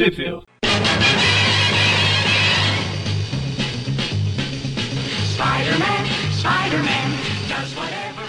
Sheffield.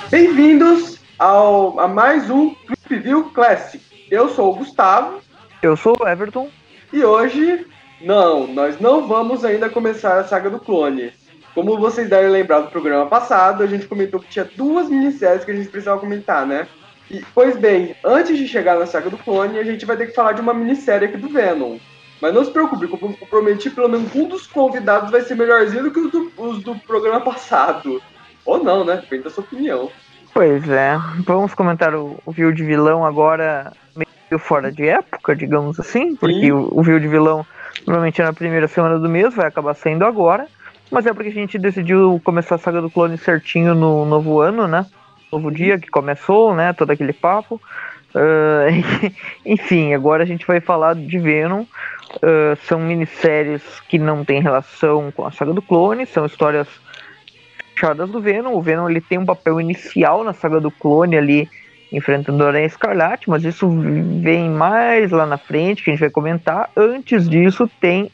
Bem-vindos ao, a mais um Trip View Classic. Eu sou o Gustavo Eu sou o Everton. e hoje, não, nós não vamos ainda começar a saga do clone. Como vocês devem lembrar do programa passado, a gente comentou que tinha duas minisséries que a gente precisava comentar, né? E, pois bem, antes de chegar na saga do clone, a gente vai ter que falar de uma minissérie aqui do Venom. Mas não se preocupe, como eu prometi, pelo menos um dos convidados vai ser melhorzinho do que os do, os do programa passado. Ou não, né? Depende da sua opinião. Pois é, vamos comentar o, o Viu de Vilão agora meio fora de época, digamos assim, porque Sim. o, o Viu de Vilão normalmente é na primeira semana do mês, vai acabar saindo agora, mas é porque a gente decidiu começar a saga do clone certinho no novo ano, né? Novo dia que começou, né? Todo aquele papo. Ah, enfim, agora a gente vai falar de Venom. Ah, são minisséries que não têm relação com a saga do clone, são histórias fechadas do Venom. O Venom ele tem um papel inicial na saga do clone ali, enfrentando a Aranha Escarlate, mas isso vem mais lá na frente, que a gente vai comentar. Antes disso, tem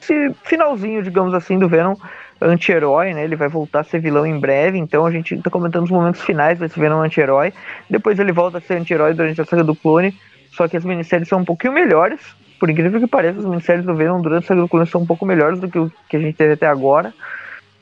esse finalzinho, digamos assim, do Venom anti-herói, né? Ele vai voltar a ser vilão em breve, então a gente tá comentando os momentos finais desse Venom anti-herói. Depois ele volta a ser anti-herói durante a saga do clone, só que as minisséries são um pouquinho melhores. Por incrível que pareça, as minisséries do Venom durante a saga do clone são um pouco melhores do que o que a gente teve até agora.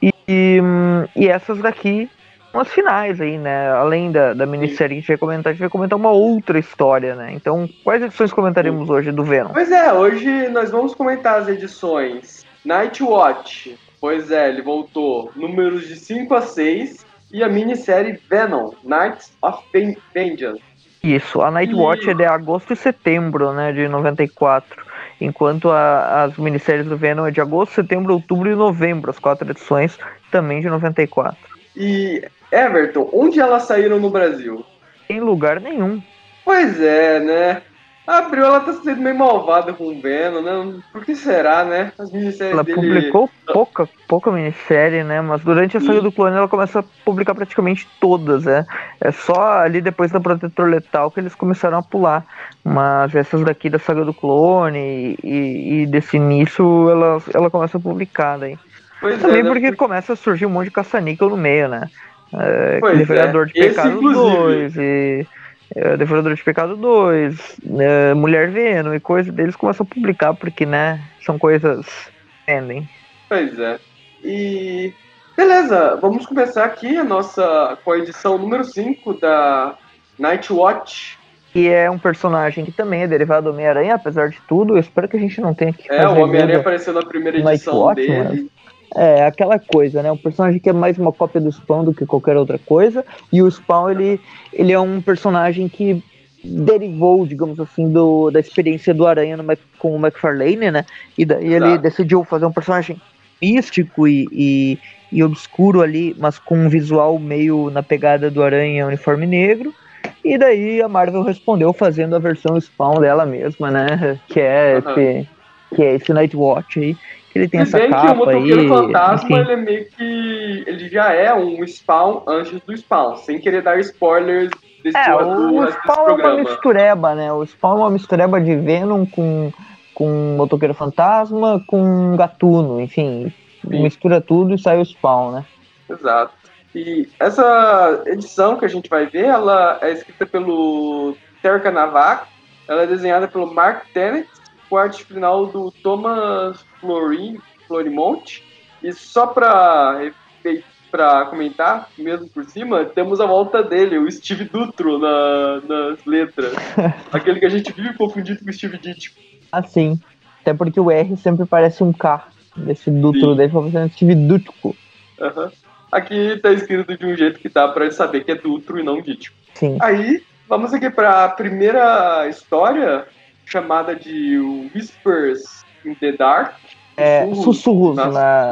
E, hum, e essas daqui são as finais aí, né? Além da, da minissérie que a gente vai comentar, a gente vai comentar uma outra história, né? Então, quais edições comentaremos hoje do Venom? Pois é, hoje nós vamos comentar as edições Night Watch. Pois é, ele voltou números de 5 a 6 e a minissérie Venom, Knights of Ven- Vengeance. Isso, a Night E- Watch é de agosto e setembro, né, de 94. Enquanto a- as minisséries do Venom é de agosto, setembro, outubro e novembro, as quatro edições, também de 94. E Everton, onde elas saíram no Brasil? Em lugar nenhum. Pois é, né? A Abril ela tá sendo meio malvada com o Venom, né? Por que será, né? As minisséries Ela dele. publicou pouca, pouca minissérie, né? Mas durante a saga do clone ela começa a publicar praticamente todas, né? É só ali depois da Protetor Letal que eles começaram a pular. Mas essas daqui da saga do clone e, e desse início, ela, ela começa a publicar daí. Pois Também é, né? porque começa a surgir um monte de caça-níquel no meio, né? É, Pois é. de Esse, Pecado inclusive. 2 e. é, Devorador de Pecado 2, é, Mulher Venom e coisa deles começam a publicar porque, né, são coisas que vendem. Pois é. E. Beleza, vamos começar aqui a nossa com a edição número 5 da Night Watch. E é um personagem que também é derivado do Homem-Aranha, apesar de tudo. Eu espero que a gente não tenha que É, fazer o Homem-Aranha apareceu na primeira edição Watch, dele. É, aquela coisa, né? Um personagem que é mais uma cópia do Spawn do que qualquer outra coisa. E o Spawn, ele, ele é um personagem que derivou, digamos assim, do, da experiência do Aranha no, com o McFarlane, né? E daí ele Exato. decidiu fazer um personagem místico e, e, e obscuro ali, mas com um visual meio na pegada do Aranha uniforme negro. E daí a Marvel respondeu fazendo a versão Spawn dela mesma, né? Que é, esse, que é esse Nightwatch aí. Ele tem Se essa bem que o capa motoqueiro aí. fantasma enfim. ele é meio que. ele já é um spawn antes do spawn, sem querer dar spoilers desse, É, do- o Spawn é uma mistureba, né? O Spawn é uma mistureba de Venom com, com Motoqueiro Fantasma, com Gatuno, enfim. Sim. Mistura tudo e sai o Spawn, né? Exato. E essa edição que a gente vai ver, ela é escrita pelo Terka Navak, ela é desenhada pelo Mark Tennant, com a arte final do Thomas Florin, Florimont. E só para para comentar, mesmo por cima, temos a volta dele, o Steve Dutro na, nas letras. Aquele que a gente vive confundido com o Steve Ditko. Assim. Até porque o R sempre parece um K. Desse Dutro Sim. daí foi fazendo Steve Dutko. Aham. Aqui tá escrito de um jeito que dá pra saber que é Dutro e não Ditko. Sim. Aí, vamos aqui para a primeira história, chamada de Whispers in the Dark. É, Sussurros na,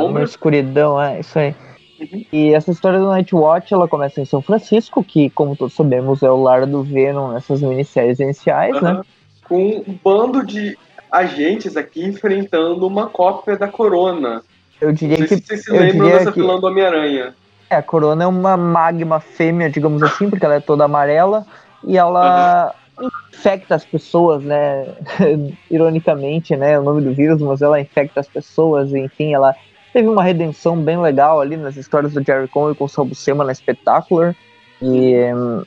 na escuridão, é isso aí. Uhum. E essa história do Nightwatch, ela começa em São Francisco, que, como todos sabemos, é o lar do Venom nessas minisséries iniciais, né? Aham. Com um bando de agentes aqui enfrentando uma cópia da Corona. Eu Não diria sei que se vocês se lembram dessa que- vilã do Homem-Aranha. É, a Corona é uma magma fêmea, digamos assim, porque ela é toda amarela e ela infecta as pessoas, né? Ironicamente, né? O nome do vírus, mas ela infecta as pessoas, enfim, ela teve uma redenção bem legal ali nas histórias do Jerry Conway com o Sal Buscema na Spectacular. E hum,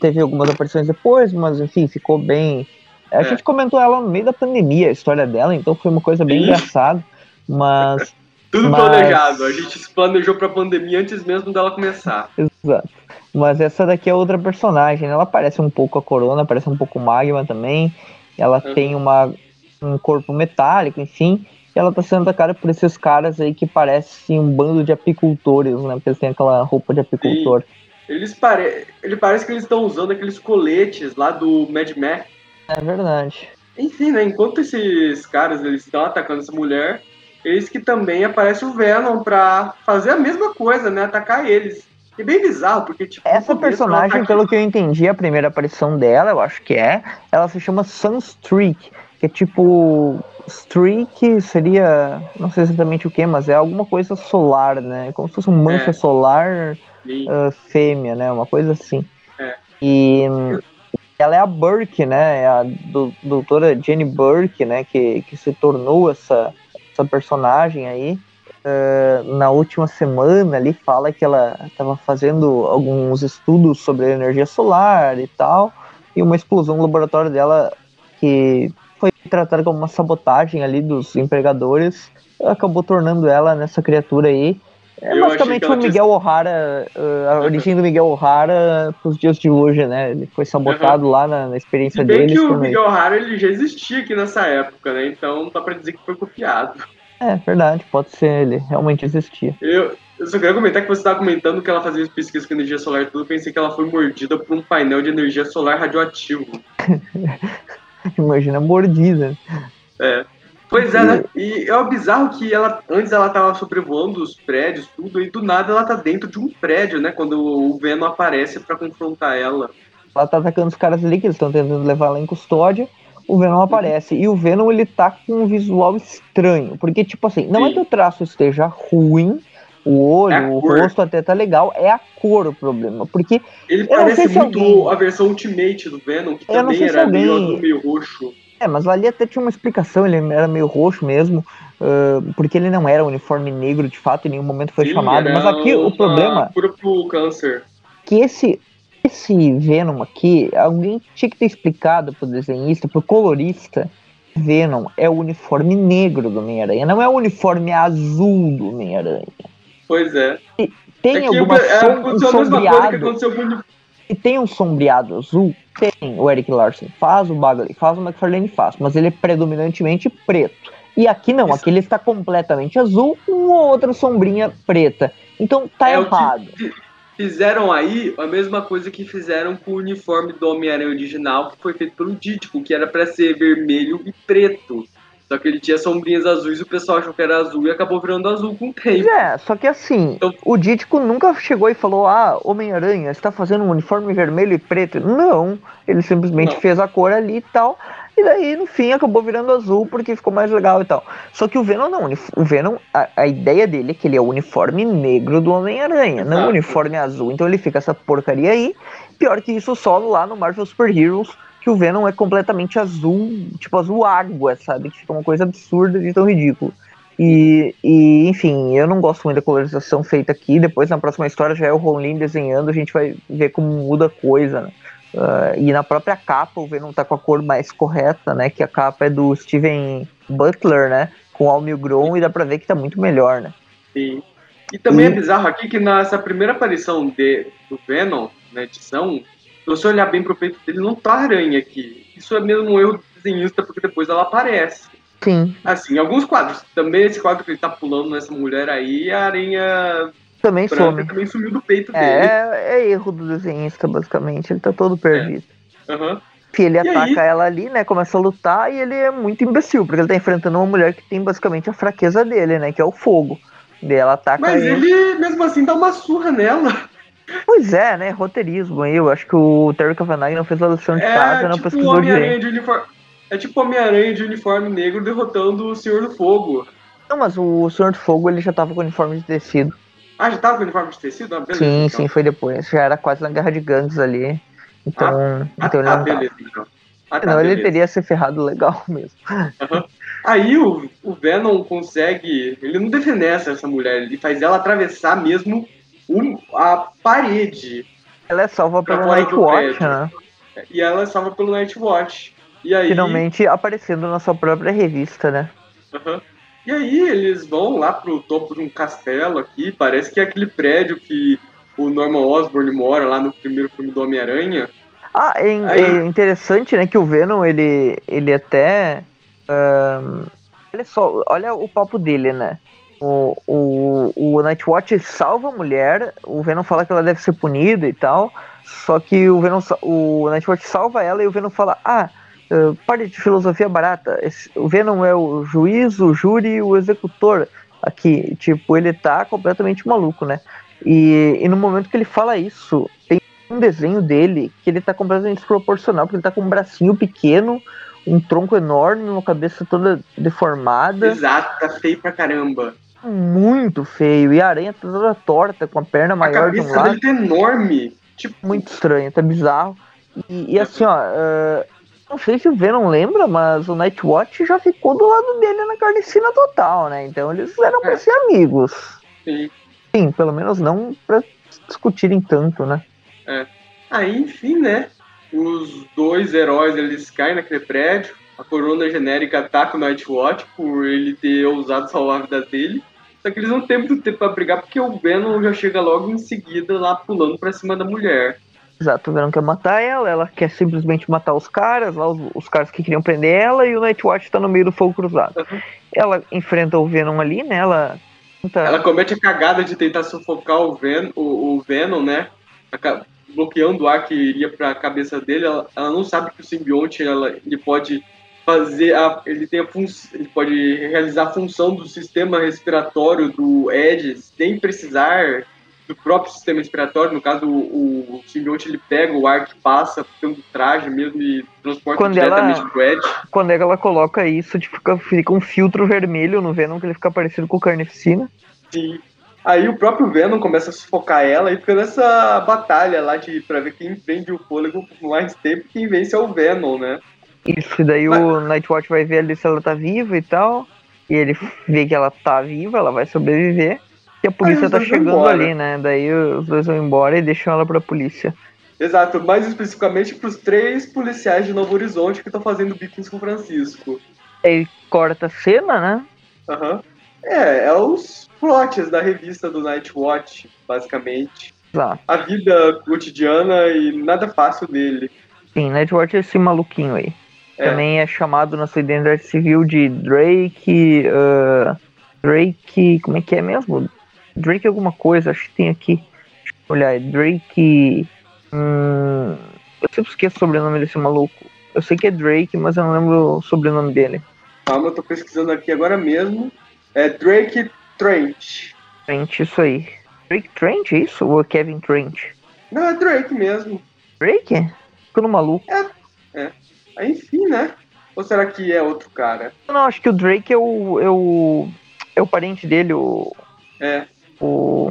teve algumas aparições depois, mas enfim, ficou bem. A é. gente comentou ela no meio da pandemia, a história dela, então foi uma coisa bem engraçada. Mas. Tudo mas... planejado, a gente se planejou pra pandemia antes mesmo dela começar. Exato. Mas essa daqui é outra personagem, né? ela parece um pouco a Corona, parece um pouco Magma também. Ela uhum. tem uma, um corpo metálico, enfim. E ela tá sendo atacada por esses caras aí que parecem um bando de apicultores, né? Porque eles têm aquela roupa de apicultor. Eles pare... Ele parece que eles estão usando aqueles coletes lá do Mad Max. É verdade. Enfim, né? Enquanto esses caras eles estão atacando essa mulher, eles que também aparece o Venom pra fazer a mesma coisa, né? Atacar eles. E bem bizarro, porque, tipo. Essa personagem, pelo que eu entendi, a primeira aparição dela, eu acho que é, ela se chama Sunstreak, que é tipo. Streak seria. Não sei exatamente o que, mas é alguma coisa solar, né? Como se fosse um mancha é. solar uh, fêmea, né? Uma coisa assim. É. E ela é a Burke, né? É a do, doutora Jenny Burke, né? Que, que se tornou essa, essa personagem aí. Uh, na última semana ali fala que ela estava fazendo alguns estudos sobre energia solar e tal, e uma explosão no laboratório dela que foi tratada como uma sabotagem ali dos empregadores acabou tornando ela nessa criatura aí é eu basicamente o Miguel tinha... O'Hara, uh, a origem do Miguel O'Hara pros dias de hoje, né? Ele foi sabotado uhum. lá na, na experiência dele. bem que o Miguel O'Hara ele já existia aqui nessa época, né? Então não dá pra dizer que foi copiado. É, verdade, pode ser, ele realmente existia. Eu, eu só queria comentar que você estava comentando que ela fazia pesquisas com energia solar e tudo, pensei que ela foi mordida por um painel de energia solar radioativo. Imagina mordida. É. Pois é, né? E é o bizarro que ela antes ela tava sobrevoando os prédios, tudo, e do nada ela tá dentro de um prédio, né? Quando o Venom aparece para confrontar ela. Ela tá atacando os caras ali que eles estão tentando levar ela em custódia. O Venom uhum. aparece. E o Venom ele tá com um visual estranho. Porque, tipo assim, não é Sim. é que o traço esteja ruim, o olho, é o rosto até tá legal, é a cor o problema. Porque. Ele parece muito alguém... a versão Ultimate do Venom, que eu também era alguém... meio, meio roxo. É, mas ali até tinha uma explicação, ele era meio roxo mesmo, uh, porque ele não era uniforme negro de fato, em nenhum momento foi Sim, chamado. Mas aqui o problema. Puro pro câncer. Que esse, esse Venom aqui, alguém tinha que ter explicado pro desenhista, pro colorista. Venom é o uniforme negro do Homem-Aranha, não é o uniforme azul do Homem-Aranha. Pois é. E tem é alguma é, som, um sombreado. E tem um sombreado azul tem o Eric Larson faz, o Bagley faz, o McFarlane faz, mas ele é predominantemente preto. E aqui não, Isso. aqui ele está completamente azul com outra sombrinha preta. Então tá é errado. Fizeram aí a mesma coisa que fizeram com o uniforme do Homem-Aranha original, que foi feito pelo Dítico, que era para ser vermelho e preto. Só que ele tinha sombrinhas azuis e o pessoal achou que era azul e acabou virando azul com o tempo. É, só que assim, então, o Dítico nunca chegou e falou: Ah, Homem-Aranha, está fazendo um uniforme vermelho e preto. Não, ele simplesmente não. fez a cor ali e tal. E daí, no fim, acabou virando azul porque ficou mais legal e tal. Só que o Venom não. O Venom, a, a ideia dele é que ele é o uniforme negro do Homem-Aranha, não o uniforme azul. Então ele fica essa porcaria aí. Pior que isso, só lá no Marvel Super Heroes que o Venom é completamente azul, tipo azul água, sabe? Que fica uma coisa absurda de tão ridículo. E, e, enfim, eu não gosto muito da colorização feita aqui. Depois, na próxima história, já é o Ron desenhando, a gente vai ver como muda a coisa, né? Uh, e na própria capa, o Venom tá com a cor mais correta, né? Que a capa é do Steven Butler, né? Com Al Milgrom, e dá pra ver que tá muito melhor, né? Sim. E também e... é bizarro aqui que nessa primeira aparição de, do Venom, na edição, se você olhar bem pro peito dele, não tá aranha aqui. Isso é mesmo um erro do desenhista, porque depois ela aparece. Sim. Assim, alguns quadros. Também esse quadro que ele tá pulando nessa mulher aí, a aranha também some. também sumiu do peito é, dele. É, é erro do desenhista, basicamente. Ele tá todo perdido. É. Uhum. ele e ataca aí? ela ali, né? Começa a lutar e ele é muito imbecil, porque ele tá enfrentando uma mulher que tem basicamente a fraqueza dele, né? Que é o fogo. E ela ataca Mas ele, ele mesmo assim dá uma surra nela. Pois é, né? Roteirismo aí. Eu acho que o Terry Kavanagh não fez a lição de é, casa, não tipo pesquisou direito. Uniforme... É tipo Homem-Aranha de uniforme negro derrotando o Senhor do Fogo. Não, mas o Senhor do Fogo ele já tava com uniforme de tecido. Ah, já tava com uniforme de tecido? Ah, beleza, sim, então. sim, foi depois. Já era quase na Guerra de Gangues ali. Então, Ah, então ele tá, não tá. beleza, então. Ah, tá, Senão ele teria se ferrado legal mesmo. Aham. Aí o, o Venom consegue. Ele não defenece essa mulher, ele faz ela atravessar mesmo um- a parede. Ela é salva pelo Nightwatch, né? E ela é salva pelo Nightwatch. E aí. Finalmente aparecendo na sua própria revista, né? Aham. E aí eles vão lá pro topo de um castelo aqui. Parece que é aquele prédio que o Norman Osborn mora lá no primeiro filme do Homem-Aranha. Ah, é, Aí- é interessante, né, que o Venom, ele, ele até... ahn, olha só, olha o papo dele, né? O, o, o Nightwatch salva a mulher, o Venom fala que ela deve ser punida e tal, só que o Venom, o Nightwatch salva ela e o Venom fala, ah, ah, pare de filosofia barata, o Venom é o juiz, o júri e o executor aqui, tipo, ele tá completamente maluco, né? E, e no momento que ele fala isso, tem um desenho dele que ele tá completamente desproporcional, porque ele tá com um bracinho pequeno, um tronco enorme, uma cabeça toda deformada, Exato, tá feio pra caramba. Muito feio, e a aranha tá toda torta, com a perna A maior de um cabeça lado, dele tá enorme. Tipo, muito estranho, tá bizarro. E, e assim, ó, ah, não sei se o Venom lembra, mas o Nightwatch já ficou do lado dele na carnicina total, né? Então eles eram pra É. ser amigos. sim. Sim, pelo menos não pra discutirem tanto, né? Aí, enfim, né? Os dois heróis eles caem naquele prédio. A corona genérica ataca o Nightwatch por ele ter ousado salvar a vida dele. Só que eles não têm muito tempo pra brigar porque o Venom já chega logo em seguida lá pulando pra cima da mulher. Exato, o Venom quer matar ela, ela quer simplesmente matar os caras, lá os, os caras que queriam prender ela, e o Nightwatch tá no meio do fogo cruzado. Uhum. Ela enfrenta o Venom ali, né? Ela. Ela comete a cagada de tentar sufocar o, Ven o, o Venom, né? Bloqueando o ar que iria pra cabeça dele. Ela, ela não sabe que o simbionte ela, ele pode fazer a, ele tem a ele pode realizar a função do sistema respiratório do Ed sem precisar do próprio sistema respiratório. No caso, o, o simbionte ele pega o ar que passa pelo traje mesmo e transporta Quando ela- diretamente pro Ed. Quando ela coloca isso, tipo, fica, fica um filtro vermelho no Venom que ele fica parecido com o Carnificina. Sim. Aí o próprio Venom começa a sufocar ela e fica nessa batalha lá de, pra ver quem prende o fôlego por mais tempo e quem vence é o Venom, né? Isso, e daí o Nightwatch vai ver ali se ela tá viva e tal. E ele vê que ela tá viva, ela vai sobreviver. E a polícia tá chegando ali, né? Daí os dois vão embora e deixam ela pra polícia. Exato, mais especificamente pros três policiais de Novo Horizonte que estão fazendo bico em São Francisco. Aí corta a cena, né? Aham. É, é os plots da revista do Nightwatch, basicamente. Exato. A vida cotidiana e nada fácil dele. Sim, Nightwatch é esse maluquinho aí. É. Também é chamado na sua identidade civil de Drake. ah, Drake. Como é que é mesmo? Drake alguma coisa, acho que tem aqui. Deixa eu olhar, é Drake. Hum, eu sempre esqueço o sobrenome desse maluco. Eu sei que é Drake, mas eu não lembro o sobrenome dele. Calma, eu tô pesquisando aqui agora mesmo. É Drake Trent. Trent, isso aí. Drake Trent, é isso? Ou é Kevin Trent? Não, é Drake mesmo. Drake? Ficando maluco. Aí, enfim, né? Ou será que é outro cara? Não, acho que o Drake é o. é o. é o parente dele, o. É, o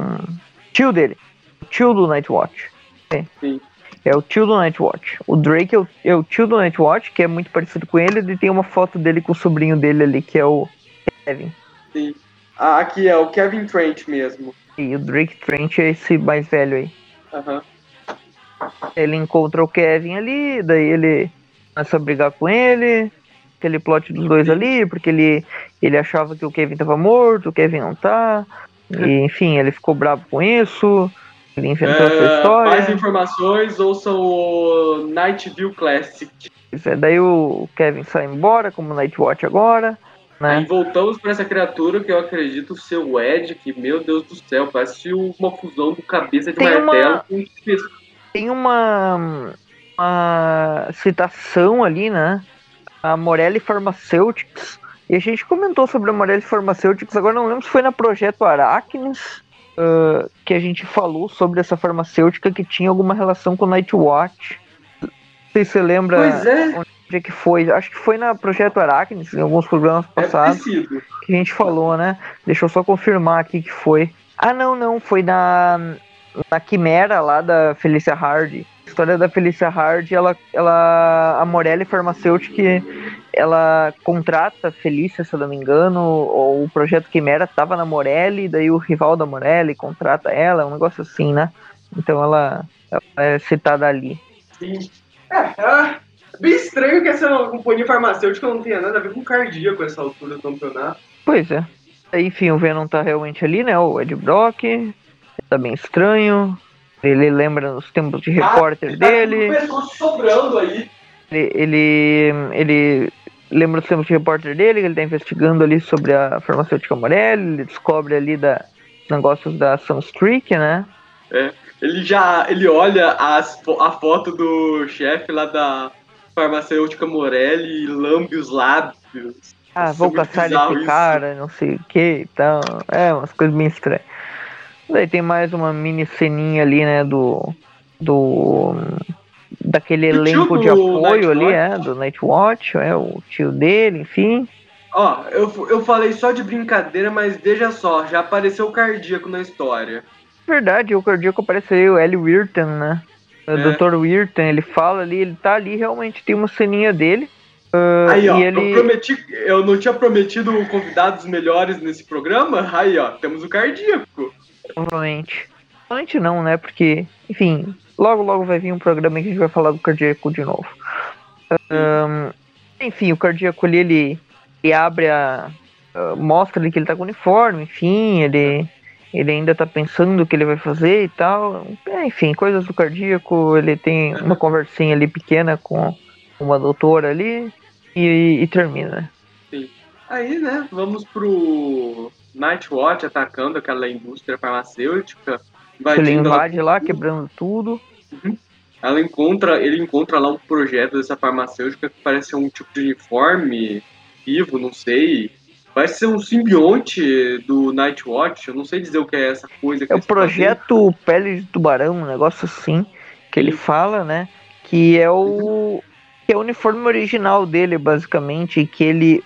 tio dele. O tio do Nightwatch. É. Sim. É o tio do Nightwatch. O Drake é o, é o tio do Nightwatch, que é muito parecido com ele, e tem uma foto dele com o sobrinho dele ali, que é o Kevin. sim. Ah, aqui é o Kevin Trent mesmo. E o Drake Trent é esse mais velho aí. Aham. Ele encontra o Kevin ali, daí ele começa a brigar com ele. Aquele plot dos dois ali, porque ele, ele achava que o Kevin tava morto, o Kevin não tá. E, enfim, ele ficou bravo com isso. Ele inventou essa É, história. mais informações, ouçam o Night View Classic. Pois é, daí o Kevin sai embora, como Nightwatch agora, né? voltamos para essa criatura que eu acredito ser o Ed, que, meu Deus do céu, parece uma fusão do cabeça de Tem uma- martelo com espécie Tem uma, uma citação ali, né? A Morelli Pharmaceutics. E a gente comentou sobre a Morelli Pharmaceutics, agora não lembro se foi na Projeto Aracnes ah, que a gente falou sobre essa farmacêutica que tinha alguma relação com Nightwatch. Não sei se você lembra Pois é, onde é que foi. Acho que foi na Projeto Aracnes, em alguns programas é passados. parecido. que a gente falou, né? Deixa eu só confirmar aqui que foi. Ah, não, não, foi na na quimera lá da Felicia Hardy. A história da Felicia Hardy, ela, ela a Morelli Farmacêutica, ela contrata a Felícia, se eu não me engano, ou o projeto Quimera tava na Morelli, daí o rival da Morelli contrata ela, um negócio assim, né? Então ela, ela é citada ali. Sim. É, é bem estranho que essa companhia farmacêutica não tenha nada a ver com cardíaco essa altura do campeonato. Pois é. Enfim, o Venom tá realmente ali, né? O Ed Brock. Tá bem estranho. Ele lembra os tempos de repórter ah, dele. Tá sobrando aí. Ele, ele, ele lembra os tempos de repórter dele, que ele tá investigando ali sobre a farmacêutica Morelli, ele descobre ali da, os negócios da Sunstreak, né? É, ele já, ele olha as, a foto do chefe lá da farmacêutica Morelli e lambe os lábios. Ah, vou caçar esse cara, não sei o que então. É, umas coisas bem estranhas. Daí tem mais uma mini ceninha ali, né, do. Do. Daquele elenco de apoio ali, é, do Nightwatch, é, o tio dele, enfim. Ó, eu, eu falei só de brincadeira, mas veja só, já apareceu o cardíaco na história. Verdade, o cardíaco apareceu, o Ellie Wirten, né? O é. Dr. Wirten, ele fala ali, ele tá ali, realmente tem uma ceninha dele. Uh, aí, ó, ele... eu, prometi, eu não tinha prometido convidados melhores nesse programa? Aí, ó, temos o cardíaco. Provavelmente. Provavelmente não, né? Porque, enfim, logo logo vai vir um programa que a gente vai falar do cardíaco de novo. Um, enfim, o cardíaco ali, ele, ele abre a. Uh, mostra ali que ele tá com uniforme, enfim, ele, ele ainda tá pensando o que ele vai fazer e tal. É, enfim, coisas do cardíaco, ele tem uma conversinha ali pequena com uma doutora ali e, e termina. Sim. Aí, né, vamos pro Nightwatch atacando aquela indústria farmacêutica. Ele invade lá, quebrando tudo. Uhum. Ela encontra, ele encontra lá um projeto dessa farmacêutica que parece um tipo de uniforme vivo, não sei. Parece ser um simbionte do Nightwatch, eu não sei dizer o que é essa coisa. é o projeto Pele de Tubarão, um negócio assim, que ele fala, né? Que é o, que é o uniforme original dele, basicamente, que ele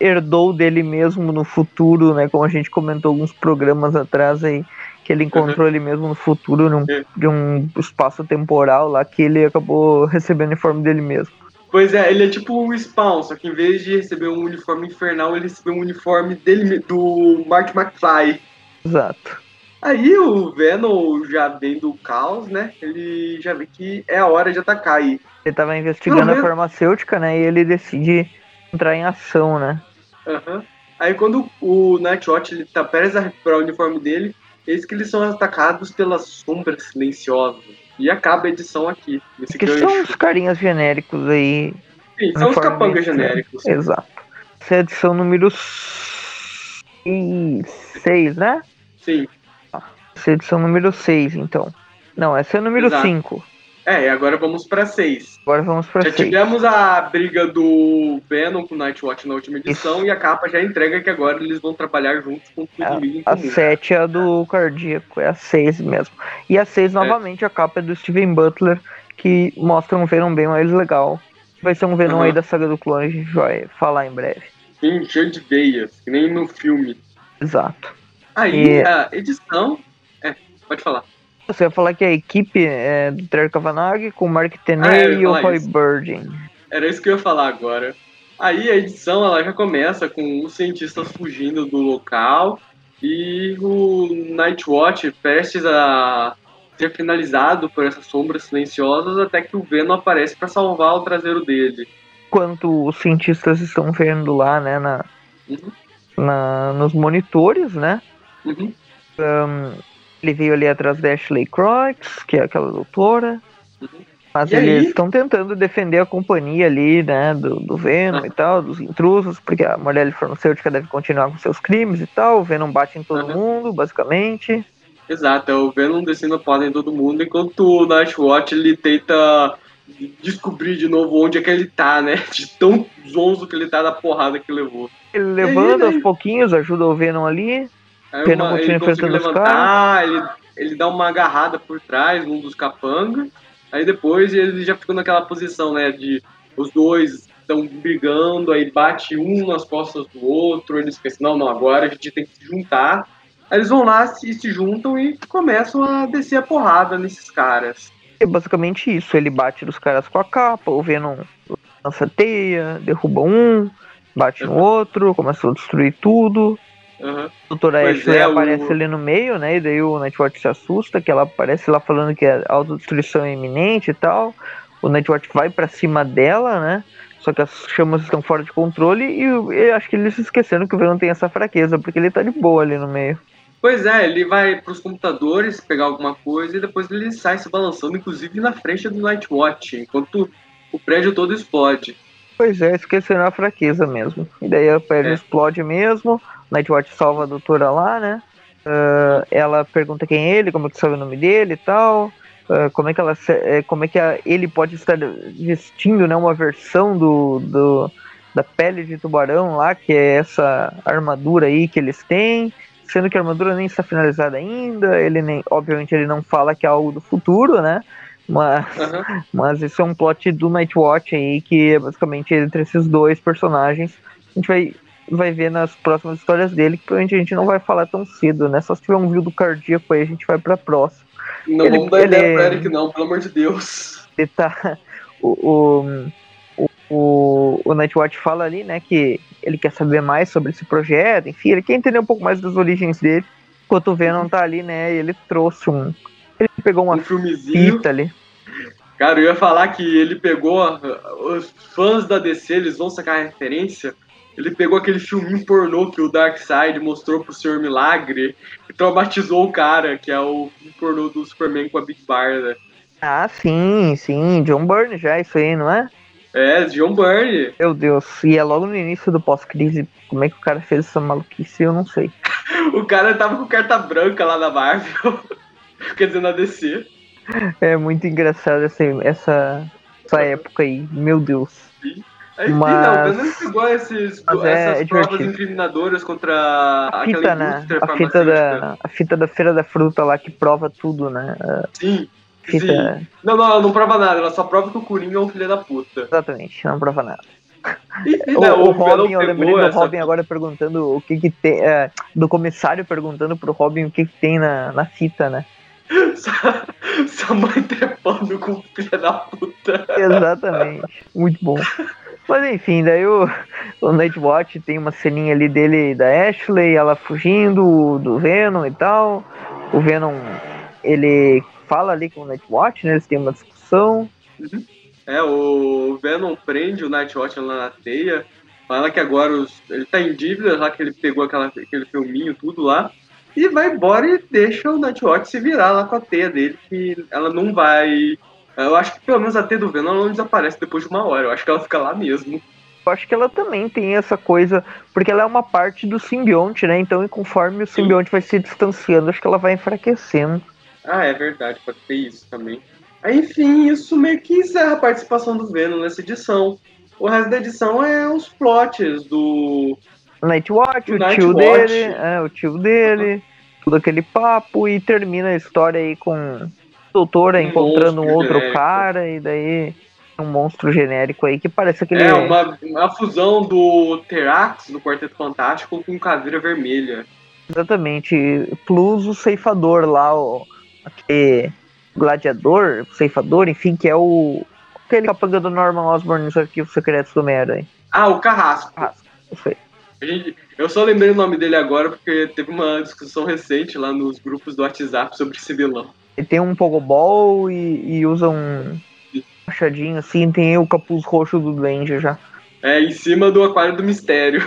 herdou dele mesmo no futuro, né? Como a gente comentou alguns programas atrás aí, que ele encontrou uhum. ele mesmo no futuro, num, de um espaço temporal lá, que ele acabou recebendo o uniforme dele mesmo. Pois é, ele é tipo um Spawn, só que em vez de receber um uniforme infernal, ele recebeu um uniforme dele, do Mark McFly. Exato. Aí o Venom já vem do caos, né? Ele já vê que é a hora de atacar aí. Ele tava investigando a farmacêutica, né? E ele decide entrar em ação, né? Uhum. Aí quando o Nightwatch ele tá prestes a recuperar o uniforme dele, eis que eles são atacados pelas sombras silenciosas. E acaba a edição aqui. Nesse que gancho. são os carinhas genéricos aí. Sim, são os capangas genéricos. Exato. Essa é a edição número 6, né? Sim. Essa é a edição número 6, então. Não, essa é a número 5. É, e agora vamos pra 6. Agora vamos pra 6. Já tivemos a briga do Venom com o Nightwatch na última edição Isso. e a capa já entrega que agora eles vão trabalhar juntos com tudo é, A 7 é a do cardíaco, é a 6 mesmo. E a 6, é. novamente, a capa é do Steven Butler, que mostra um Venom bem mais legal. Vai ser um Venom uhum. aí da saga do clone, a gente vai falar em breve. Sim, cheio de veias, que nem no filme. Exato. Aí, e... a edição. É, pode falar. Você ia falar que a equipe é do Terry Kavanagh com o Mark Tenay ah, e o Roy Birding. Era isso que eu ia falar agora. Aí a edição ela já começa com os cientistas fugindo do local e o Nightwatch prestes a ser finalizado por essas sombras silenciosas até que o Venom aparece para salvar o traseiro dele. Enquanto os cientistas estão vendo lá, né, na, uhum. na nos monitores, né? Uhum. Um, ele veio ali atrás da Ashley Croix, que é aquela doutora. Mas e eles estão tentando defender a companhia ali, né, do, do Venom ah. e tal, dos intrusos, porque a Morelli Farmacêutica deve continuar com seus crimes e tal. O Venom bate em todo uhum. mundo, basicamente. Exato, é o Venom descendo a porta em todo mundo, enquanto o Nightwatch ele tenta descobrir de novo onde é que ele tá, né? De tão zonzo que ele tá da porrada que levou. Ele levanta aos pouquinhos, ajuda o Venom ali. Aí uma, ele consegue levantar, ele, ele dá uma agarrada por trás num dos capangas. Aí depois ele já ficou naquela posição, né? De os dois estão brigando, aí bate um nas costas do outro, eles pensam, não, não, agora a gente tem que se juntar. Aí eles vão lá e se juntam e começam a descer a porrada nesses caras. É basicamente isso. Ele bate nos caras com a capa, o Venom lança teia, derruba um, bate no outro, começa a destruir tudo. Uhum. Doutora Pois Ashley é, o- aparece ali no meio, né? E daí o Nightwatch se assusta, que ela aparece lá falando que a autodestruição é iminente e tal. O Nightwatch vai pra cima dela, né? Só que as chamas estão fora de controle e eu, acho que eles se esqueceram que o Venom tem essa fraqueza, porque ele tá de boa ali no meio. Pois é, ele vai pros computadores pegar alguma coisa e depois ele sai se balançando, inclusive na frente do Nightwatch, enquanto o prédio todo explode. Pois é, esqueceram a fraqueza mesmo. E daí a prédio É. explode mesmo. Nightwatch salva a doutora lá, né? Ah, ela pergunta quem é ele, como é que sabe o nome dele e tal. Ah, como é que ela eh, como é que a- ele pode estar vestindo né, uma versão do, do da pele de tubarão lá, que é essa armadura aí que eles têm, sendo que a armadura nem está finalizada ainda, ele nem, obviamente ele não fala que é algo do futuro, né? Mas Aham. mas isso é um plot do Nightwatch aí, que é basicamente entre esses dois personagens. A gente vai, vai ver nas próximas histórias dele, que provavelmente a gente não vai falar tão cedo, né? Só se tiver um vídeo do cardíaco aí, a gente vai pra próxima. Não Ele- vamos dar ideia ele- pra Eric, não, pelo amor de Deus. Ele tá. O, o, o, o Nightwatch fala ali, né, que ele quer saber mais sobre esse projeto, enfim, ele quer entender um pouco mais das origens dele. Enquanto o Venom tá ali, né, ele trouxe um. Ele pegou uma Um filmezinho. fita ali. Cara, eu ia falar que ele pegou. a- Os fãs da DC, eles vão sacar a referência. Ele pegou aquele filminho pornô que o Darkseid mostrou pro Senhor Milagre e traumatizou o cara, que é o pornô do Superman com a Big Barda. Ah, sim, sim, John Byrne já, isso aí, não é? É, John Byrne. Meu Deus, e é logo no início do pós-crise. Como é que o cara fez essa maluquice? Eu não sei. O cara tava com carta branca lá na Marvel. Quer dizer, na DC. É muito engraçado essa, essa, essa época aí. Meu Deus. Aí, sim, Mas- não, o Venom pegou esses, Mas é- essas é provas divertido. incriminadoras contra A fita, né? A fita, da, a fita da Feira da Fruta lá que prova tudo, né? Sim, fita, sim. Não, não, ela não prova nada, ela só prova que o Coringa é um filho da puta. Exatamente, não prova nada. Enfim, O, né, o Venom Robin, eu lembrei do essa- Robin agora perguntando o que que tem. é, do comissário perguntando pro Robin o que que tem na, na fita, né? Sua- mãe trepando com o filho da puta. Exatamente. Muito bom. Mas enfim, daí o, o Nightwatch tem uma ceninha ali dele da Ashley, ela fugindo do Venom e tal. O Venom, ele fala ali com o Nightwatch, né? Eles têm uma discussão. É, o Venom prende o Nightwatch lá na teia. Fala que agora os- ele tá em dívida, lá que ele pegou aquela, aquele filminho, tudo lá. E vai embora e deixa o Nightwatch se virar lá com a teia dele, que ela não vai. Eu acho que pelo menos a teia do Venom ela não desaparece depois de uma hora. Eu acho que ela fica lá mesmo. Eu acho que ela também tem essa coisa, porque ela é uma parte do simbionte, né? Então, e conforme o simbionte vai se distanciando, acho que ela vai enfraquecendo. Ah, é verdade, pode ter isso também. Aí, enfim, isso meio que encerra a participação do Venom nessa edição. O resto da edição é os plots do. Nightwatch, O o tio Nightwatch. dele, é, o tio dele, tudo aquele papo, e termina a história aí com a doutora Um encontrando um outro genérico. cara, e daí um monstro genérico aí que parece aquele. É uma, uma fusão do Terax, do Quarteto Fantástico, com Caveira Vermelha. Exatamente. Plus o ceifador lá, o aquele gladiador, ceifador, enfim, que é o. Aquele capanga do Norman Osborn nos arquivos secretos do Homem-Aranha. Ah, o Carrasco. Isso aí. A gente- eu só lembrei o nome dele agora porque teve uma discussão recente lá nos grupos do WhatsApp sobre esse vilão. Ele tem um Pogobol e, e usa um machadinho assim, tem o capuz roxo do Duende já. É, em cima do Aquário do Mistério.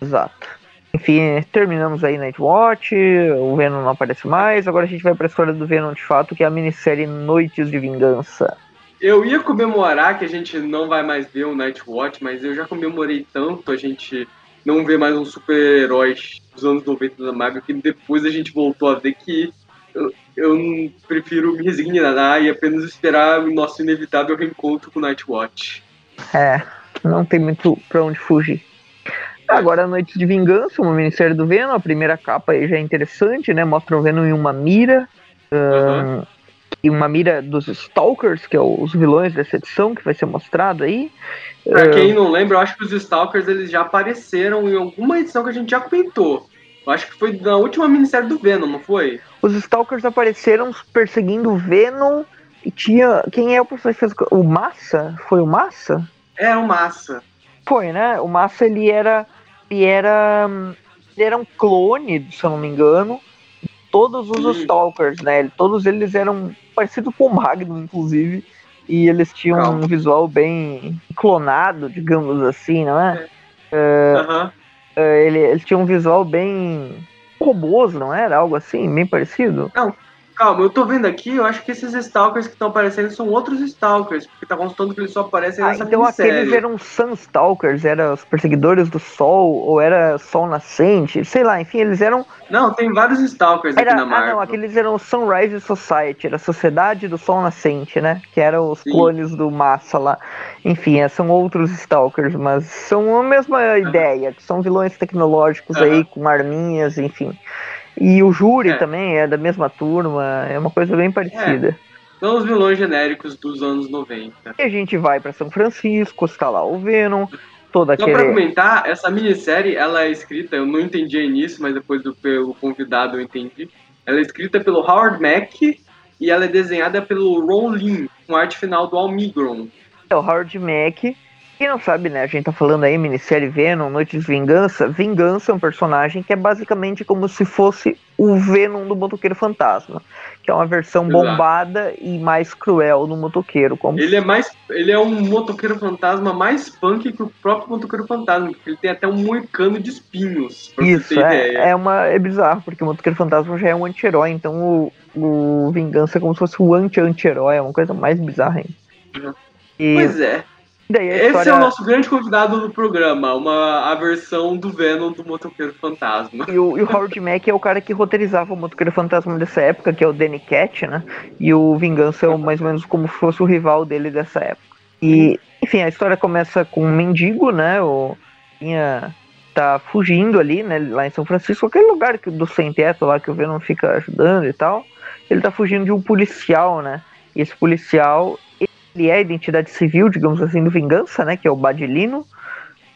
Exato. Enfim, terminamos aí Nightwatch, o Venom não aparece mais, agora a gente vai pra história do Venom de fato, que é a minissérie Noites de Vingança. Eu ia comemorar que a gente não vai mais ver o Nightwatch, mas eu já comemorei tanto a gente não ver mais um super-herói dos anos 90 da Marvel, que depois a gente voltou a ver que eu, eu prefiro me resignar e apenas esperar o nosso inevitável reencontro com o Nightwatch. É, não tem muito pra onde fugir. Agora, Noites de Vingança, uma minissérie do Venom, a primeira capa aí já é interessante, né? Mostra o Venom em uma mira, Aham. e uma mira dos Stalkers, que é os vilões dessa edição, que vai ser mostrado aí. Pra É, quem não lembra, eu acho que os Stalkers eles já apareceram em alguma edição que a gente já comentou. Eu acho que foi na última minissérie do Venom, não foi? Os Stalkers apareceram perseguindo Venom e tinha. Quem é o personagem que fez. O Massa? Foi o Massa? É, o Massa. Foi, né? O Massa ele era. Ele era. Ele era um clone, se eu não me engano. Todos os hum. Stalkers, né? Todos eles eram parecidos com o Magnus, inclusive. E eles tinham Calma. um visual bem clonado, digamos assim, não é? é. Uh, ele, ele tinha um visual bem roboso, não era? Algo assim, bem parecido? Não, Calma, eu tô vendo aqui, eu acho que esses Stalkers que estão aparecendo são outros Stalkers, porque tá constando que eles só aparecem ah, nessa então minissérie. aqueles eram Sun Stalkers, eram os perseguidores do Sol, ou era Sol Nascente, sei lá, enfim, eles eram... Não, tem vários Stalkers era, aqui na Marvel. Ah, não, aqueles eram Sunrise Society, era a Sociedade do Sol Nascente, né? Que eram os Sim. clones do Massa lá. Enfim, é, são outros Stalkers, mas são a mesma uhum. ideia, que são vilões tecnológicos uhum. aí, com arminhas, enfim. E o júri é. também é da mesma turma, é uma coisa bem parecida. É. São os vilões genéricos dos anos 90. E a gente vai para São Francisco, está lá o Venom, toda Só aquele... pra comentar, essa minissérie, ela é escrita, eu não entendi início, mas depois do pelo convidado eu entendi. Ela é escrita pelo Howard Mack e ela é desenhada pelo Ron Lin, com arte final do Almigron. É o Howard Mack quem não sabe, né? A gente tá falando aí minissérie Venom, Noites de Vingança. Vingança é um personagem que é basicamente como se fosse o Venom do Motoqueiro Fantasma, que é uma versão Exato. bombada e mais cruel do motoqueiro. Como ele é mais, ele é um motoqueiro fantasma mais punk que o próprio motoqueiro fantasma, porque ele tem até um moicano de espinhos. Isso é, é uma é bizarro porque o motoqueiro fantasma já é um anti-herói, então o, o Vingança é como se fosse o anti-anti-herói, é uma coisa mais bizarra ainda. Uhum. E... Pois é. Esse história... é o nosso grande convidado do programa, uma a versão do Venom do Motoqueiro Fantasma. E o, e o Howard Mack é o cara que roteirizava o Motoqueiro Fantasma dessa época, que é o Danny Cat, né? E o Vingança é mais ou menos como se fosse o rival dele dessa época. E, enfim, a história começa com um mendigo, né? O tinha tá fugindo ali, né? Lá em São Francisco, aquele lugar que, do sem teto lá que o Venom fica ajudando e tal. Ele tá fugindo de um policial, né? E esse policial, ele é a identidade civil, digamos assim, do Vingança, né? Que é o Badilino.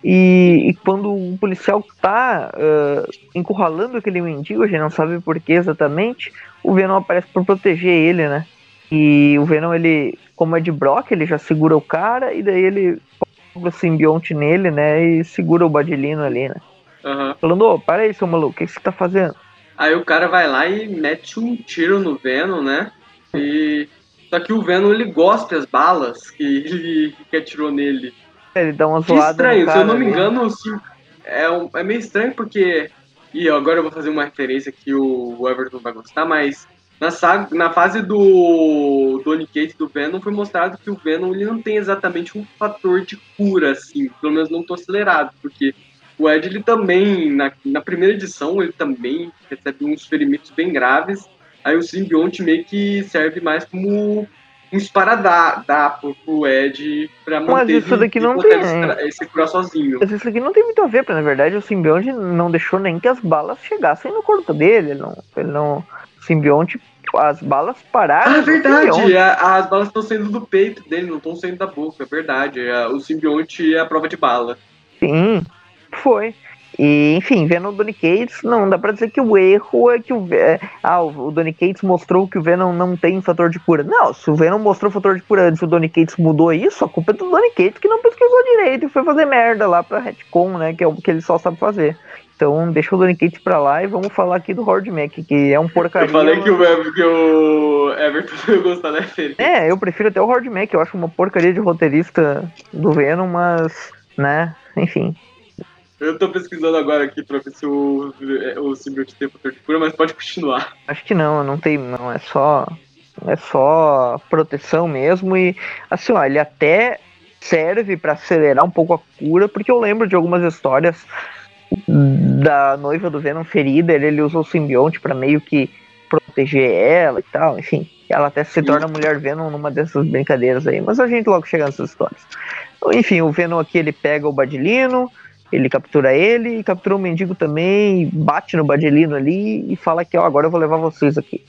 E, e quando um policial tá uh, encurralando aquele mendigo, a gente não sabe por que exatamente, o Venom aparece para proteger ele, né? E o Venom, ele, como é de Brock, ele já segura o cara e daí ele coloca o simbionte nele, né? E segura o Badilino ali, né? Uhum. Falando, ô, oh, para aí, seu maluco, o que, que você tá fazendo? Aí o cara vai lá e mete um tiro no Venom, né? E só que o Venom, ele gosta das balas que ele que atirou nele. Ele dá uma zoada. Que estranho, se eu não me engano, é, um, é meio estranho porque. E agora eu vou fazer uma referência que o Everton vai gostar, mas na, saga, na fase do, do Unicate do Venom foi mostrado que o Venom ele não tem exatamente um fator de cura, assim, pelo menos não tô acelerado, porque o Ed ele também, na, na primeira edição, ele também recebe uns ferimentos bem graves, Aí o simbionte meio que serve mais como um esparadrapo pro Ed pra manter Mas isso daqui não tem. Esse curar sozinho. Mas isso aqui não tem muito a ver, porque na verdade o simbionte não deixou nem que as balas chegassem no corpo dele. Ele não, ele não, o simbionte, as balas pararam. Ah, é verdade. A, as balas estão saindo do peito dele, não estão saindo da boca, é verdade. o simbionte é a prova de bala. Sim, foi. E, enfim, vendo o Donny Cates, não dá pra dizer que o erro é que o. É, ah, o Donny Cates mostrou que o Venom não tem fator de cura. Não, se o Venom mostrou fator de cura antes o Donny Cates mudou isso, a culpa é do Donny Cates que não pesquisou direito e foi fazer merda lá pra retcon, né? Que é o que ele só sabe fazer. Então deixa o Donny Cates pra lá e vamos falar aqui do Horde Mac, que é um porcaria. Eu falei que o, que o Everton não gostar da série. É, eu prefiro até o Horde Mac, eu acho uma porcaria de roteirista do Venom, mas, né, enfim. Eu tô pesquisando agora aqui pra ver se o, o simbionte tem fator de cura, mas pode continuar. Acho que não, não tem, não. É só. É só proteção mesmo. E assim, ó, ele até serve para acelerar um pouco a cura, porque eu lembro de algumas histórias da noiva do Venom ferida, ele, ele usou o simbionte para meio que proteger ela e tal, enfim. Ela até se torna mulher Venom numa dessas brincadeiras aí, mas a gente logo chega nessas histórias. Enfim, o Venom aqui ele pega o Badilino, ele captura ele e captura o mendigo também, bate no Badilino ali e fala que ó, agora eu vou levar vocês aqui.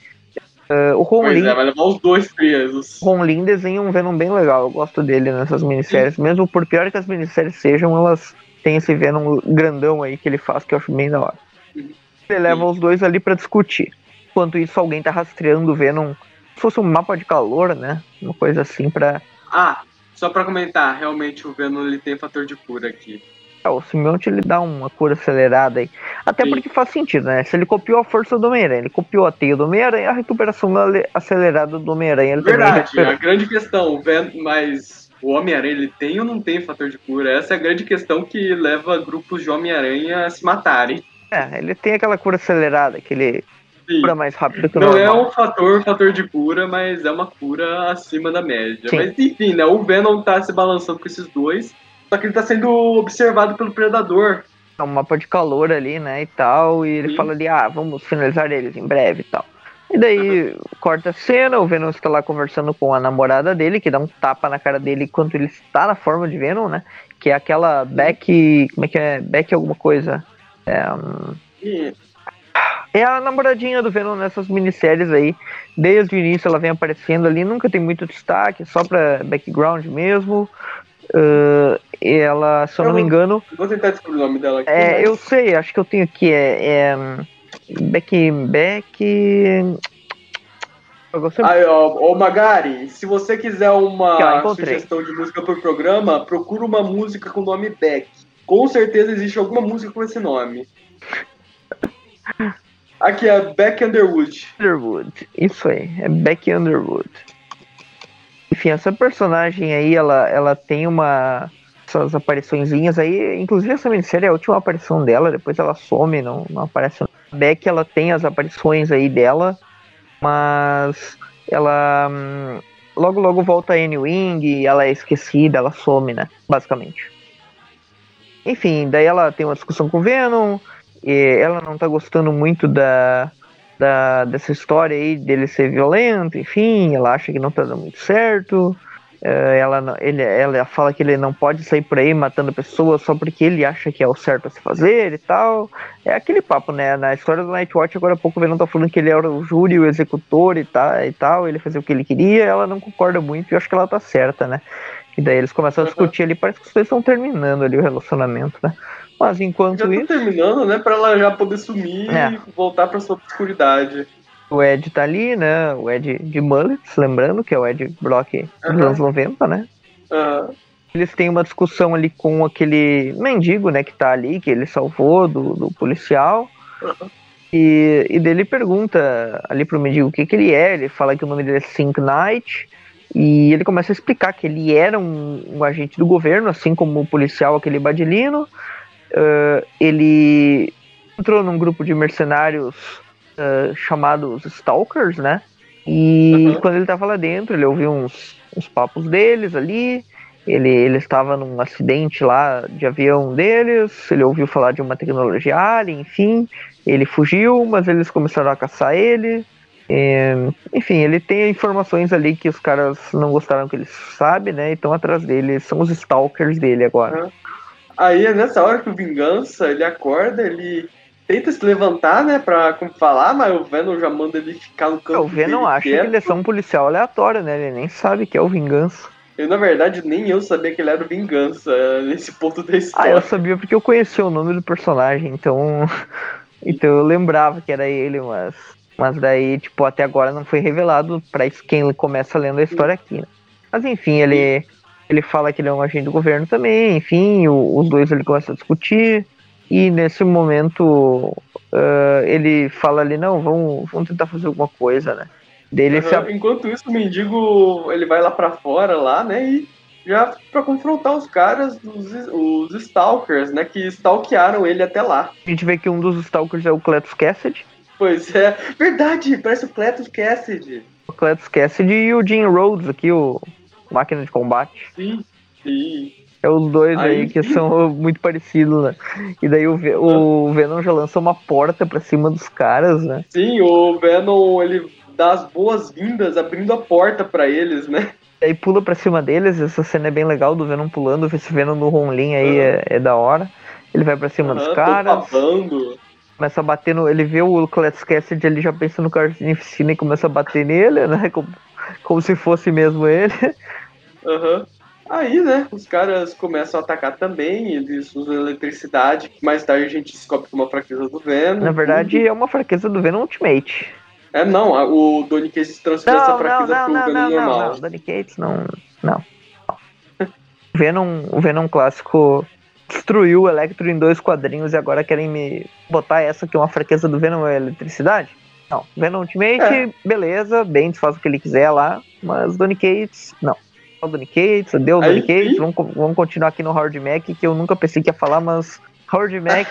Uh, o Ron Lin, é, vai levar os dois presos. Ron Lin desenha um Venom bem legal, eu gosto dele nessas minisséries, Sim. mesmo por pior que as minisséries sejam, elas têm esse Venom grandão aí que ele faz que eu acho bem da hora. Ele leva os dois ali pra discutir. Enquanto isso, alguém tá rastreando o Venom. Se fosse um mapa de calor, né? Uma coisa assim pra. Ah, só pra comentar, realmente o Venom ele tem fator de cura aqui. É, o simbionte ele dá uma cura acelerada aí. Até Sim. porque faz sentido, né? Se ele copiou a força do Homem-Aranha, ele copiou a teia do Homem-Aranha, a recuperação acelerada do Homem-Aranha Verdade, a grande questão, o Ven- mas o Homem-Aranha ele tem ou não tem fator de cura? Essa é a grande questão que leva grupos de Homem-Aranha a se matarem. É, ele tem aquela cura acelerada, que ele Sim. cura mais rápido que o Não é normal. um fator, fator de cura, mas é uma cura acima da média. Sim. Mas enfim, né? O Venom tá se balançando com esses dois, só que ele tá sendo observado pelo Predador. É um mapa de calor ali, né, e tal, e ele Sim. fala ali, ah, vamos finalizar eles em breve e tal. E daí, corta a cena, o Venom está lá conversando com a namorada dele, que dá um tapa na cara dele enquanto ele está na forma de Venom, né, que é aquela Beck, como é que é, Beck alguma coisa, é, E é a namoradinha do Venom nessas minisséries aí, desde o início ela vem aparecendo ali, nunca tem muito destaque, só pra background mesmo, E ela, se eu não me Eu- engano, vou tentar descobrir o nome dela aqui. é, mas- eu sei, acho que eu tenho aqui, é. é Beck. Beck. Eu Aí, ó, ô Magari, se você quiser uma ó, sugestão de música pro programa, procura uma música com o nome Beck. Com certeza existe alguma música com esse nome. Aqui é Beck Underwood. Underwood. Isso aí, é Beck Underwood. Enfim, essa personagem aí, ela, ela tem uma. Essas apariçõezinhas aí. Inclusive, essa minissérie é a última aparição dela, depois ela some, não, não aparece. A Beck, ela tem as aparições aí dela, mas ela. hum, logo, logo volta a N-Wing ela é esquecida, ela some, né? Basicamente. Enfim, daí ela tem uma discussão com o Venom, e ela não tá gostando muito da, da, dessa história aí dele ser violento, enfim, ela acha que não tá dando muito certo. Eh, ela, ele, ela fala que ele não pode sair por aí matando pessoas só porque ele acha que é o certo a se fazer e tal. É aquele papo, né? Na história do Nightwatch, agora há pouco o Venom tá falando que ele era o júri, o executor e tal, e tal, ele fazia o que ele queria, ela não concorda muito e eu acho que ela tá certa, né? E daí eles começam a discutir ali, parece que os dois estão terminando ali o relacionamento, né? Mas Já enquanto tá isso. terminando, né? Pra ela já poder sumir É. e voltar pra sua obscuridade. O Ed tá ali, né? O Ed de Mullets, lembrando que é o Ed Brock dos Aham. anos 90, né? Ah, Eles têm uma discussão ali com aquele mendigo, né, que tá ali, que ele salvou do, do policial. E, e dele pergunta ali pro mendigo o que, que ele é. Ele fala que o nome dele é Sink Knight. E ele começa a explicar que ele era um, um agente do governo, assim como o policial, aquele Badilino. Ah, ele entrou num grupo de mercenários ah, chamados Stalkers, né? E Uhum. quando ele tava lá dentro, ele ouviu uns, uns papos deles ali. Ele, ele estava num acidente lá de avião deles. Ele ouviu falar de uma tecnologia alien, enfim. Ele fugiu, mas eles começaram a caçar ele. É, enfim, ele tem informações ali que os caras não gostaram que ele sabe, né? E estão atrás dele. São os stalkers dele agora. Aí é nessa hora que o Vingança ele acorda, ele tenta se levantar, né? Pra como falar, mas o Venom já manda ele ficar no canto. o Venom acha que quieto. ele é só um policial aleatório, né? Ele nem sabe que é o Vingança. Eu, na verdade, nem eu sabia que ele era o Vingança nesse ponto da Ah, história. eu sabia porque eu conhecia o nome do personagem, então. então eu lembrava que era ele, mas. Mas daí, tipo, até agora não foi revelado pra quem começa lendo a história aqui, né? Mas enfim, ele. Ele fala que ele é um agente do governo também, enfim, o- os dois ele começam a discutir. E nesse momento ah, ele fala ali, não, vamos, vamos tentar fazer alguma coisa, né? Daí ele se Aham, Enquanto isso, o mendigo ele vai lá pra fora, lá, né? E já pra confrontar os caras, os, os Stalkers, né? Que stalkearam ele até lá. A gente vê que um dos Stalkers é o Cletus Cassidy. Pois é, verdade, parece o Cletus Cassidy. O Cletus Cassidy e o Jim Rhodes aqui, o máquina de combate. Sim, sim. É os dois aí, Aí que são muito parecidos, né? E daí o, Ve- o Venom já lança uma porta pra cima dos caras, né? Sim, o Venom ele dá as boas-vindas abrindo a porta pra eles, né? Daí pula pra cima deles, essa cena é bem legal do Venom pulando, esse Venom no Ronlin aí é, é da hora. Ele vai pra cima dos Aham, caras, começa a bater no. Ele vê o Cletus Cassidy, ele já pensa no Carnificina e começa a bater nele, né? Como, como se fosse mesmo ele. Aham. Aí, né, os caras começam a atacar também, eles usam eletricidade, mais tarde a gente descobre que é uma fraqueza do Venom. Na verdade, é uma fraqueza do Venom Ultimate. É, não, o Donny Cates transfere essa fraqueza não, pro não, Venom não, normal. não, não, Donny Cates não, não. O Venom, o Venom clássico destruiu o Electro em dois quadrinhos e agora querem me botar essa que é uma fraqueza do Venom é eletricidade? Não. Venom Ultimate, É. beleza, Bendis faz o que ele quiser lá, mas Donny Cates, não. O Donny Cates, deu o Donny Cates, vamos, vamos continuar aqui no Howard Mac, que eu nunca pensei que ia falar, mas Howard Mac,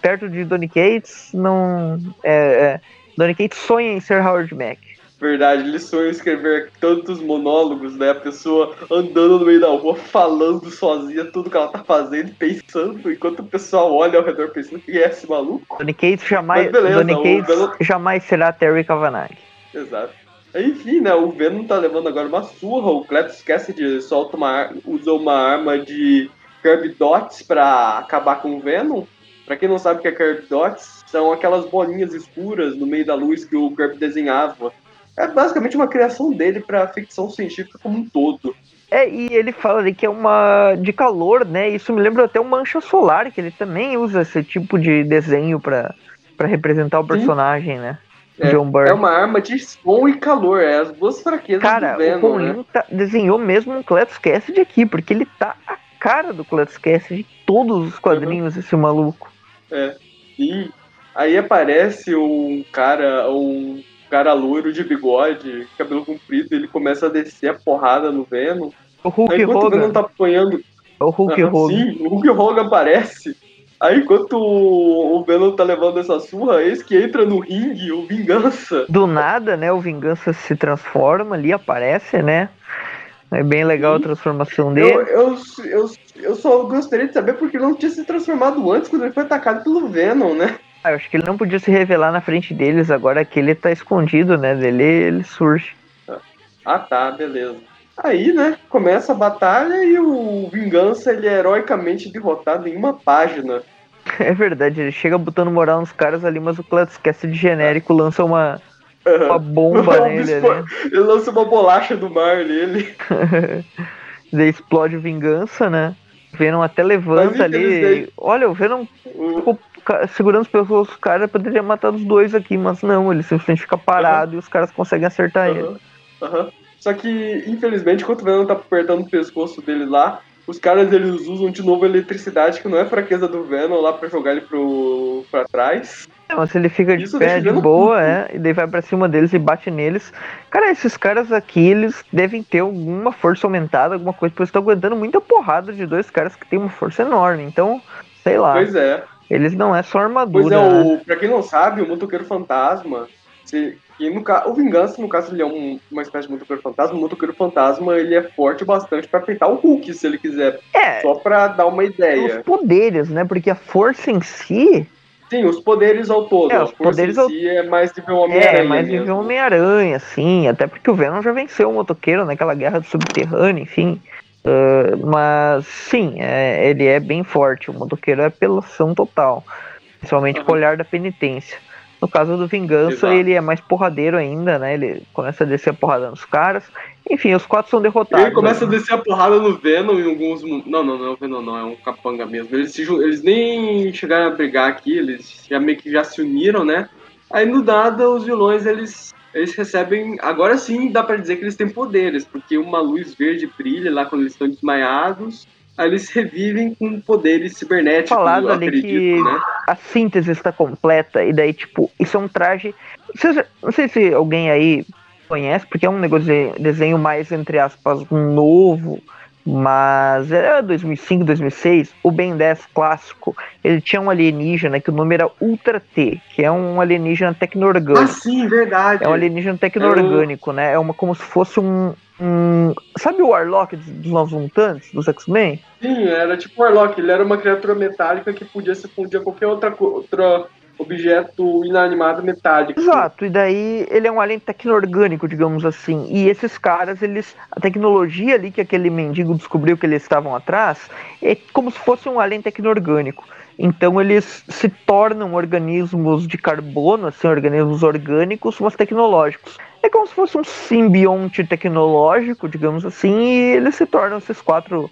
perto de Donny Cates, não. É, é, Donny Cates sonha em ser Howard Mac. Verdade, ele sonha em escrever tantos monólogos, né? A pessoa andando no meio da rua, falando sozinha tudo que ela tá fazendo, pensando, enquanto o pessoal olha ao redor pensando que é esse maluco. Donny Cates jamais, Mas beleza, Donny Cates jamais será Terry Kavanagh. Exato. Enfim, né? O Venom tá levando agora uma surra. O Cletus Cassidy solta uma, usa uma arma de Kirby Dots pra acabar com o Venom. Pra quem não sabe o que é Kirby Dots, são aquelas bolinhas escuras no meio da luz que o Kirby desenhava. É basicamente uma criação dele pra ficção científica como um todo. É, e ele fala ali que é uma de calor, né? Isso me lembra até o Mancha Solar, que ele também usa esse tipo de desenho pra, pra representar o personagem, né? É, John Byrne. É uma arma de som e calor, é as duas fraquezas Cara, do o Venom, Paul né? Lin tá- desenhou mesmo um Cletus Cassidy aqui, porque ele tá a cara do Cletus Cassidy em todos os quadrinhos, esse maluco. Sim. Aí aparece um cara, um cara loiro de bigode, cabelo comprido, ele começa a descer a porrada no Venom. O Hulk Aí enquanto o Venom Hogan. tá apanhando. É o Hulk Aham, Hogan. Sim, o Hulk Hogan aparece. Aí enquanto o Venom tá levando essa surra, esse que entra no ringue, o Vingança. Do nada, né? O Vingança se transforma ali, aparece, né? É bem legal a transformação Eu, dele. eu, eu, eu só gostaria de saber porque ele não tinha se transformado antes, quando ele foi atacado pelo Venom, né? Ah, eu acho que ele não podia se revelar na frente deles, agora que ele tá escondido, né? Dele ele surge. Ah tá, beleza. Aí, né, começa a batalha e o Vingança ele é heroicamente derrotado em uma página. É verdade, ele chega botando moral nos caras ali, mas o Cletus esquece de genérico, lança uma, uma bomba nele ali. Ele lança uma bolacha do mar nele. Daí explode o Vingança, né? O Venom até levanta ali. Olha, o Venom O- ficou segurando os pessoas, os caras poderia matar os dois aqui, mas não, ele simplesmente fica parado e os caras conseguem acertar ele. Aham, aham. Só que, infelizmente, enquanto o Venom tá apertando o pescoço dele lá, os caras eles usam de novo a eletricidade, que não é fraqueza do Venom, lá pra jogar ele pro, pra trás. É, mas ele fica de Isso pé de boa, é, e daí vai pra cima deles e bate neles. Cara, esses caras aqui, eles devem ter alguma força aumentada, alguma coisa, porque eles estão aguentando muita porrada de dois caras que tem uma força enorme. Então, sei lá, Pois é. eles não é só Pois armadura. é, né? o, pra quem não sabe, o Motoqueiro Fantasma, se, e no, ca- o Vingança, no caso, ele é um- uma espécie de Motoqueiro Fantasma. O Motoqueiro Fantasma, ele é forte bastante pra peitar o Hulk, se ele quiser. É, Só pra dar uma os ideia. poderes, né? Porque a força em si Sim, os poderes ao todo. É, a os força poderes em ao- si é mais nível Homem-Aranha é mais nível Homem-Aranha, assim. Até porque o Venom já venceu o motoqueiro naquela guerra do subterrâneo, enfim. Ah, mas sim, é, ele é bem forte. O motoqueiro é apelação total. Principalmente com o olhar da penitência. No caso do Vingança, Exato. ele é mais porradeiro ainda, né? Ele começa a descer a porrada nos caras. Enfim, os quatro são derrotados. Ele começa a né? descer a porrada no Venom em alguns. Não, não, não é o Venom, não, é um capanga mesmo. Eles, se eles nem chegaram a brigar aqui, eles já meio que já se uniram, né? Aí no nada, os vilões eles, eles recebem. Agora sim dá pra dizer que eles têm poderes, porque uma luz verde brilha lá quando eles estão desmaiados. Aí eles revivem com poderes cibernéticos, Falado ali que- né? a síntese está completa e daí tipo isso é um traje não sei se alguém aí conhece porque é um negócio de desenho mais entre aspas novo mas era 2005 2006 o Ben 10 clássico ele tinha um alienígena que o nome era Ultra T que é um alienígena Ah, tecno-orgânico sim, verdade. é um alienígena tecno-orgânico né é uma como se fosse um, um sabe o Warlock dos Novos Mutantes dos X-Men Sim, era tipo o Warlock, ele era uma criatura metálica que podia se fundir a qualquer outra objeto inanimado metálico. Exato, e daí ele é um alien tecno-orgânico, digamos assim. E esses caras, eles. A tecnologia ali que aquele mendigo descobriu que eles estavam atrás é como se fosse um alien tecno-orgânico. Então eles se tornam organismos de carbono, assim, organismos orgânicos, mas tecnológicos. É como se fosse um simbionte tecnológico, digamos assim, e eles se tornam esses quatro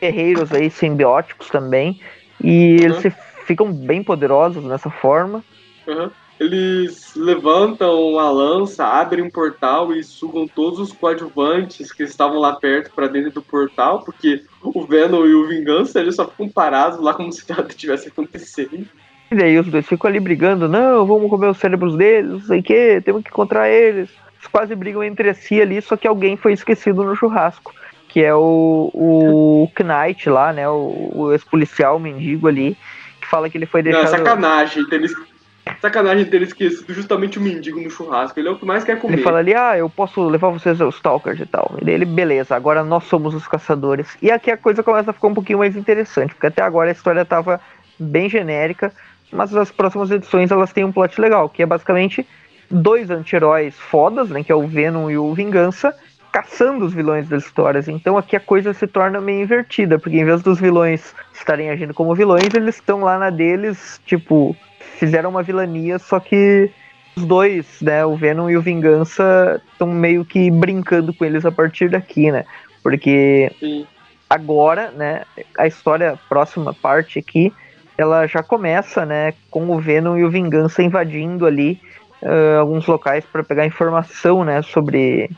guerreiros aí simbióticos também. E uhum. eles se ficam bem poderosos nessa forma. Uhum. Eles levantam a lança, abrem um portal e sugam todos os coadjuvantes que estavam lá perto para dentro do portal, porque o Venom e o Vingança eles só ficam parados lá como se nada tivesse acontecendo. E daí os dois ficam ali brigando, não, vamos comer os cérebros deles, não sei o que, temos que encontrar eles. Eles quase brigam entre si ali, só que alguém foi esquecido no churrasco, que é o, o Knight lá, né, o, o ex-policial mendigo ali, que fala que ele foi deixado... Não, sacanagem, eles Sacanagem ter esquecido justamente o mendigo no churrasco. Ele é o que mais quer comer. Ele fala ali, ah, eu posso levar vocês aos stalkers e tal. E ele, beleza, agora nós somos os caçadores. E aqui a coisa começa a ficar um pouquinho mais interessante, porque até agora a história tava bem genérica, mas as próximas edições elas têm um plot legal, que é basicamente dois anti-heróis fodas, né, que é o Venom e o Vingança, caçando os vilões das histórias. Então aqui a coisa se torna meio invertida, porque em vez dos vilões estarem agindo como vilões, eles estão lá na deles, tipo, fizeram uma vilania, só que os dois, né, o Venom e o Vingança, estão meio que brincando com eles a partir daqui, né? Porque Sim. agora, né, a história, a próxima parte aqui, ela já começa, né, com o Venom e o Vingança invadindo ali uh, alguns locais para pegar informação, né, sobre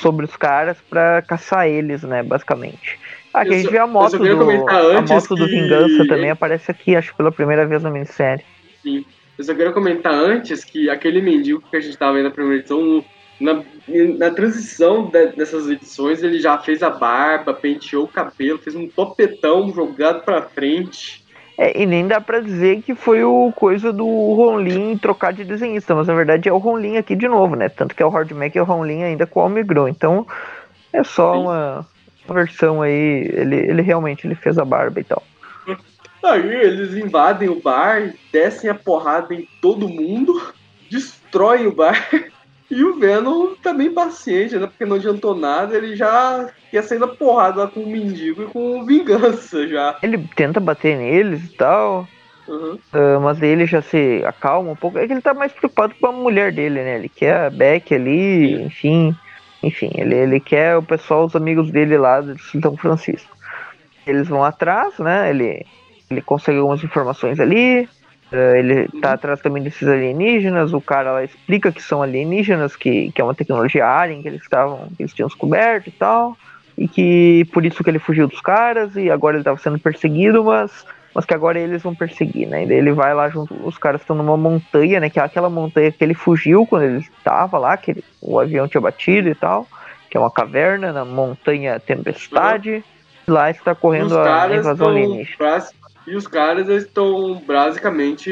sobre os caras para caçar eles, né, basicamente. Aqui a gente vê a moto do a moto do Vingança também aparece aqui, acho pela primeira vez na minissérie. Sim. Eu só quero comentar antes que aquele mendigo que a gente estava vendo na primeira edição, na, na transição de, dessas edições, ele já fez a barba, penteou o cabelo, fez um topetão jogado pra frente. É, e nem dá pra dizer que foi o coisa do Ronlin trocar de desenhista, mas na verdade é o Ronlin aqui de novo, né? Tanto que é o Hardmack e o Ronlin ainda com o Omigron. Então é só uma, uma, versão aí. Ele, ele realmente ele fez a barba e tal. Aí eles invadem o bar, descem a porrada em todo mundo, destroem o bar. E o Venom tá bem paciente, né? Porque não adiantou nada, ele já quer sair da porrada lá com o mendigo e com vingança já. Ele tenta bater neles e tal. Uhum. Uh, mas ele já se acalma um pouco. É que ele tá mais preocupado com a mulher dele, né? Ele quer a Beck ali, Sim. enfim. Enfim, ele, ele quer o pessoal, os amigos dele lá de São Francisco. Eles vão atrás, né? Ele ele consegue algumas informações ali. Uh, ele tá atrás também desses alienígenas. O cara lá explica que são alienígenas, que, que é uma tecnologia alien que eles estavam, que eles tinham descoberto e tal. E que por isso que ele fugiu dos caras e agora ele estava sendo perseguido, mas, mas que agora eles vão perseguir, né? E daí ele vai lá junto, os caras estão numa montanha, né? Que é aquela montanha que ele fugiu quando ele estava lá, que ele, o avião tinha batido e tal. Que é uma caverna na montanha Tempestade. Uhum. Lá está correndo a invasão alienígena. E os caras estão basicamente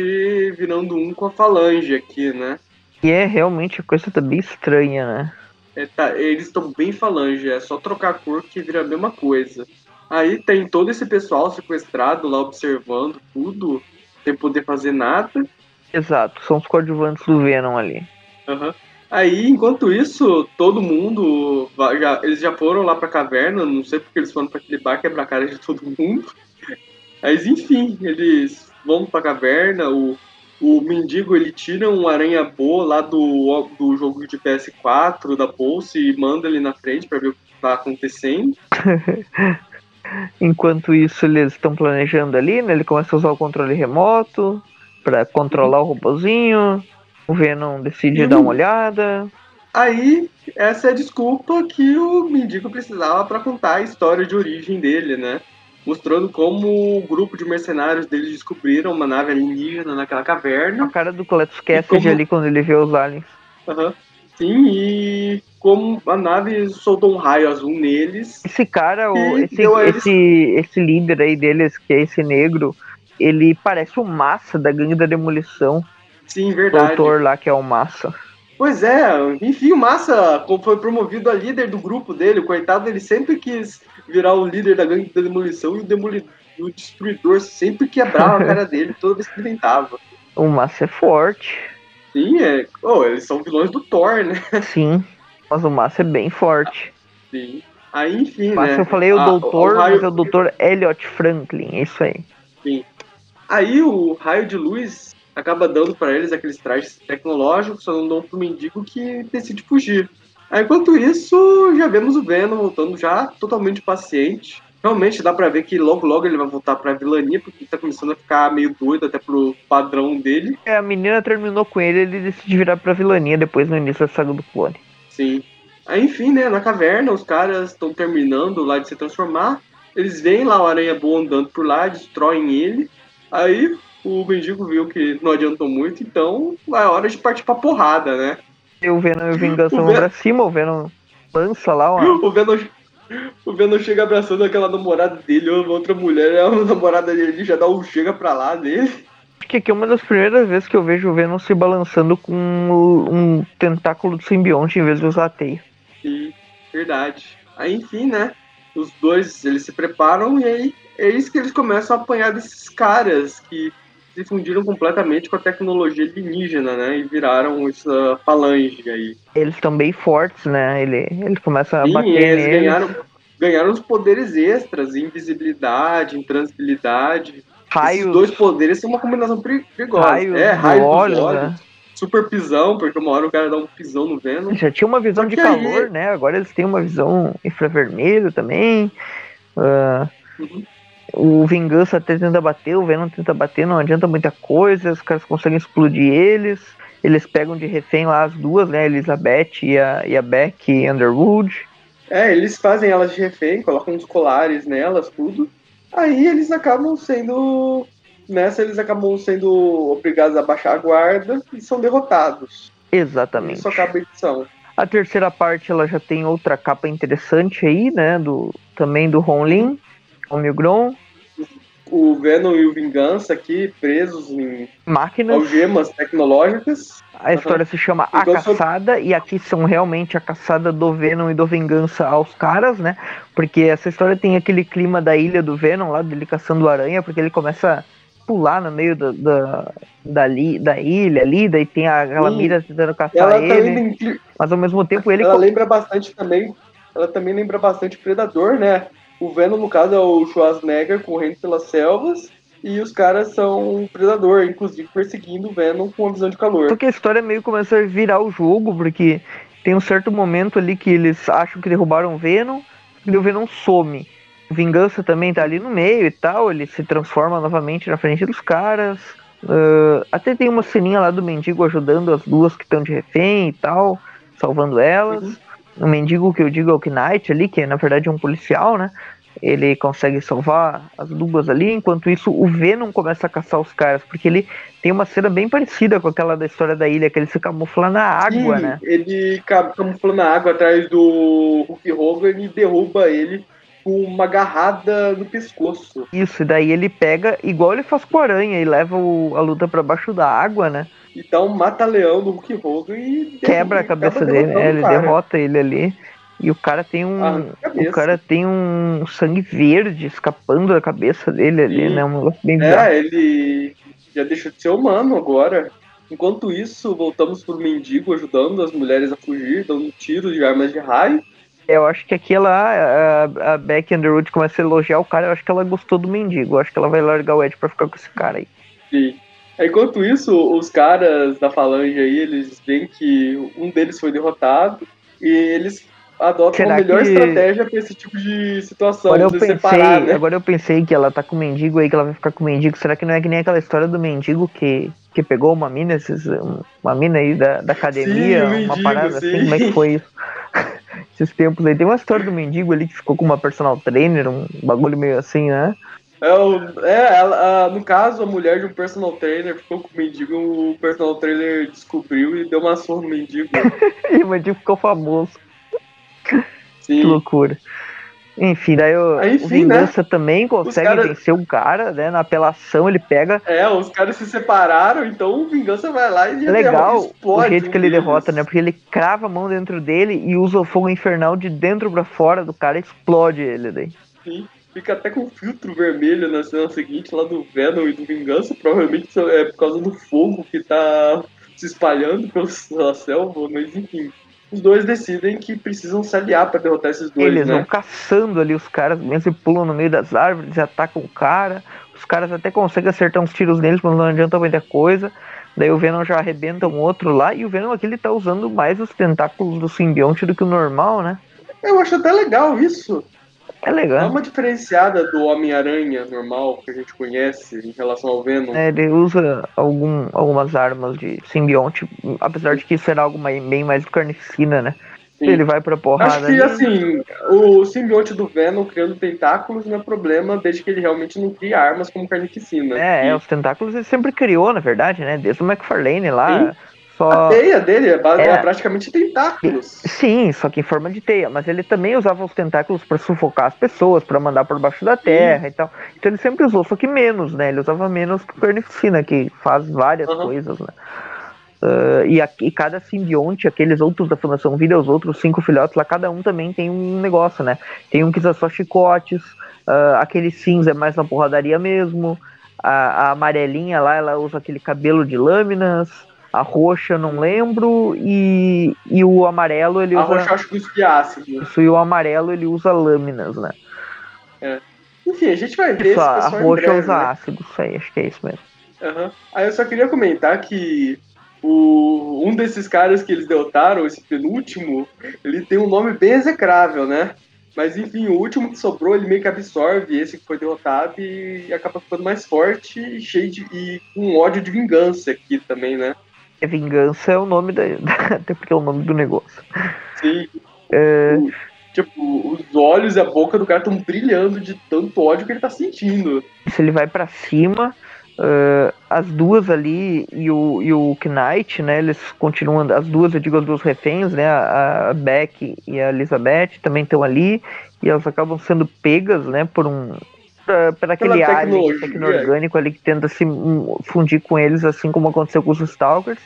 virando um com a falange aqui, né? E é realmente a coisa tá bem estranha, né? É, tá, eles estão bem falange, é só trocar a cor que vira a mesma coisa. Aí tem todo esse pessoal sequestrado lá observando tudo, sem poder fazer nada. Exato, são os coadjuvantes do Venom ali. Uhum. Aí, enquanto isso, todo mundo. Já, eles já foram lá pra caverna, não sei porque eles foram pra aquele bar quebrar a cara de todo mundo. Mas enfim, eles vão pra caverna, o, o mendigo ele tira um aranha boa lá do, do jogo de PS4 da bolsa e manda ele na frente para ver o que tá acontecendo. Enquanto isso, eles estão planejando ali, né? Ele começa a usar o controle remoto para controlar o robozinho. O Venom decide dar uma olhada. Aí, essa é a desculpa que o mendigo precisava para contar a história de origem dele, né? Mostrando como o grupo de mercenários deles descobriram uma nave alienígena naquela caverna. A cara do Cletus Cassidy como... ali quando ele vê os aliens. Uhum. Sim, e como a nave soltou um raio azul neles. Esse cara, o, esse, esse, esse líder aí deles, que é esse negro, ele parece o Massa da Gangue da Demolição. Sim, verdade. O autor lá que é o Massa. Pois é, enfim, o Massa foi promovido a líder do grupo dele, o coitado, ele sempre quis virar o líder da gangue da demolição e o, demolidor, o destruidor sempre quebrava a cara dele toda vez que ele tentava. O Massa é forte. Sim, é. Oh, eles são vilões do Thor, né? Sim, mas o Massa é bem forte. Sim. Aí, enfim, Mas né? eu falei o Ah, doutor, o raio- mas é o doutor Elliot Franklin, é isso aí. Aí o raio de luz acaba dando pra eles aqueles trajes tecnológicos, só não dão pro mendigo que decide fugir. Enquanto isso, já vemos o Venom voltando já totalmente paciente. Realmente dá pra ver que logo logo ele vai voltar pra vilania, porque tá começando a ficar meio doido até pro padrão dele. É, a menina terminou com ele, ele decide virar pra vilania depois no início da saga do clone. Sim. Aí, enfim, né, na caverna, os caras estão terminando lá de se transformar. Eles veem lá o Aranha Boa andando por lá, destroem ele. Aí o mendigo viu que não adiantou muito, então é hora de partir pra porrada, né? O Venom e o Vingança vão pra cima, o Venom lança lá, ó. O Venom, o Venom chega abraçando aquela namorada dele, ou outra mulher, a namorada dele já dá um chega pra lá dele. Acho que aqui é uma das primeiras vezes que eu vejo o Venom se balançando com um tentáculo do simbionte em vez de usar teia. E, verdade. Aí, enfim, né? Os dois, eles se preparam e aí é isso que eles começam a apanhar desses caras que se fundiram completamente com a tecnologia alienígena, né? E viraram essa falange aí. Eles estão bem fortes, né? Ele, ele começa a Sim, bater eles neles. ganharam, ganharam os poderes extras, invisibilidade, intransibilidade. Raios, Esses dois poderes são uma combinação peri- perigosa. raios, é, do raio dos olho, olhos, né? super pisão, porque uma hora o cara dá um pisão no Venom. Já tinha uma visão de que aí- calor, né? Agora eles têm uma visão infravermelho também. Ah, Uhum. O Vingança até tenta bater, o Venom tenta bater, não adianta muita coisa, os caras conseguem explodir eles. Eles pegam de refém lá as duas, né? A Elizabeth e a, e a Beck Underwood. É, eles fazem elas de refém, colocam uns colares nelas, tudo. Aí eles acabam sendo. Nessa eles acabam sendo obrigados a baixar a guarda e são derrotados. Exatamente. Isso acaba a edição. A terceira parte ela já tem outra capa interessante aí, né? Do, também do Ron Lin, o Venom e o Vingança aqui presos em máquinas. algemas tecnológicas. A história se chama A Então, Caçada, e aqui são realmente a caçada do Venom e do Vingança aos caras, né? Porque essa história tem aquele clima da ilha do Venom, lá dele caçando aranha, porque ele começa a pular no meio da, da, da, li- da ilha ali, daí tem a, aquela Sim. mira tentando caçar Ela ele, mas ao mesmo tempo ele ela lembra bastante também. Ela também lembra bastante Predador, né? O Venom, no caso, é o Schwarzenegger correndo pelas selvas. E os caras são Predador, inclusive perseguindo o Venom com uma visão de calor. Só que a história meio começa a virar o jogo, porque tem um certo momento ali que eles acham que derrubaram o Venom, e o Venom some. Vingança também tá ali no meio e tal, ele se transforma novamente na frente dos caras. Ah, até tem uma ceninha lá do mendigo ajudando as duas que estão de refém e tal, salvando elas. Uhum. O mendigo que eu digo é o Knight ali, que é na verdade um policial, né? Ele consegue salvar as duas ali, enquanto isso o Venom começa a caçar os caras, porque ele tem uma cena bem parecida com aquela da história da ilha, que ele se camufla na água, Sim, né? Ele ca- camufla na água atrás do Hulk Hogan e derruba ele com uma agarrada no pescoço. Isso, e daí ele pega, igual ele faz com a aranha, e leva o- a luta pra baixo da água, né? E dá um mata-leão do Hulk Hogan e Quebra a cabeça dele, né? Ele derrota ele ali. E o cara tem um. Ah, o cara tem um sangue verde escapando da cabeça dele ali, Sim. né? Um negócio bem bizarro. É, ele já deixou de ser humano agora. Enquanto isso, voltamos pro mendigo ajudando as mulheres a fugir, dando tiros de armas de raio. Eu acho que aqui ela, a, a Beck Underwood começa a elogiar o cara, eu acho que ela gostou do mendigo. Eu acho que ela vai largar o Ed pra ficar com esse cara aí. E, enquanto isso, os caras da falange aí, eles veem que um deles foi derrotado e eles adotam Será a melhor que- estratégia pra esse tipo de situação, Agora eu, de pensei, separar, né? agora eu pensei que ela tá com o mendigo aí, que ela vai ficar com o mendigo. Será que não é que nem aquela história do mendigo que, que pegou uma mina, esses, uma mina aí da, da academia, Sim, o uma mendigo, parada sim. assim? Como é que foi isso? Esses tempos aí. Tem uma história do mendigo ali que ficou com uma personal trainer, um bagulho meio assim, né? É, o- é, ela- a- no caso, a mulher de um personal trainer ficou com o mendigo, o personal trainer descobriu e deu uma surra no mendigo. E o mendigo ficou famoso. Que Sim. loucura. Enfim, daí o, Aí, o enfim, Vingança também consegue cara- vencer o cara, né? Na apelação ele pega. É, os caras se separaram, então o Vingança vai lá e legal o explode jeito um que ele deles. derrota, né? Porque ele crava a mão dentro dele e usa o fogo infernal de dentro pra fora do cara e explode ele daí. Sim. fica até com filtro vermelho na cena seguinte, lá do Venom e do Vingança. Provavelmente é por causa do fogo que tá se espalhando pela selva, mas enfim. Os dois decidem que precisam se aliar para derrotar esses dois. Eles né? vão caçando ali os caras, mesmo pulam no meio das árvores e atacam o cara. Os caras até conseguem acertar uns tiros neles, mas não adianta muita coisa. Daí o Venom já arrebenta um outro lá, e o Venom aqui ele tá usando mais os tentáculos do simbionte do que o normal, né? Eu acho até legal isso. É legal. É uma diferenciada do Homem-Aranha normal que a gente conhece em relação ao Venom. É, ele usa algum, algumas armas de simbionte, apesar de que era algo bem mais carnificina, né? Sim. Ele vai pra porrada. Acho que assim, o simbionte do Venom criando tentáculos não é problema desde que ele realmente não cria armas como carnificina. É, E é, os tentáculos ele sempre criou, na verdade, né? Desde o McFarlane lá. Sim. Só... A teia dele é, É. é praticamente tentáculos. Sim, só que em forma de teia. Mas ele também usava os tentáculos pra sufocar as pessoas, pra mandar por baixo da terra e tal. Então ele sempre usou, só que menos, né? Ele usava menos que o carnificina, que faz várias Aham. coisas, né? Ah, e, aqui, cada simbionte, aqueles outros da Fundação Vida, os outros cinco filhotes lá, cada um também tem um negócio, né? Tem um que usa só chicotes, ah, aquele cinza é mais na porradaria mesmo, a, a amarelinha lá, ela usa aquele cabelo de lâminas, a roxa não lembro, e, e o amarelo ele A usa. roxa eu acho que cuspe ácido. Isso, e o amarelo ele usa lâminas, né? Enfim, a gente vai ver Isso, esse a roxa breve, usa né? ácido, isso aí, acho que é isso mesmo. Aham. Aí eu só queria comentar que o, um desses caras que eles derrotaram, esse penúltimo, ele tem um nome bem execrável, né? Mas enfim, o último que sobrou, ele meio que absorve esse que foi derrotado e acaba ficando mais forte e cheio de. e com ódio de vingança aqui também, né? É vingança é o nome da. Até porque é o nome do negócio. Sim. É, tipo, os olhos e a boca do cara estão brilhando de tanto ódio que ele tá sentindo. se ele vai pra cima, ah, as duas ali e o, e o Knight, né? Eles continuam. As duas, eu digo as duas reféns, né? A, a Beck e a Elizabeth também estão ali. E elas acabam sendo pegas, né? Por um. Pra- Por aquele Pela alien tecnologia. tecno-orgânico ali que tenta se fundir com eles, assim como aconteceu com os Stalkers.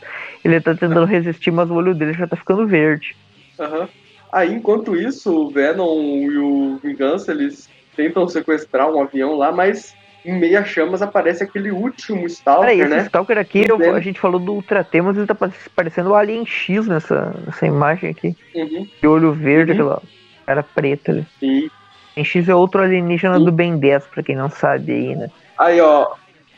Ele tá tentando resistir, mas o olho dele já tá ficando verde. Aham. Aí, enquanto isso, o Venom e o Vingança, eles tentam sequestrar um avião lá, mas em meia chamas aparece aquele último Stalker, Peraí, esse né? Stalker aqui, eu- a gente falou do Ultra T, mas ele tá pa- parecendo o Alien X nessa, nessa imagem aqui. Uhum. De olho verde, Uhum. aquela cara preta ali. Alien X é outro alienígena Sim. do Ben 10, pra quem não sabe aí, né? aí, ó,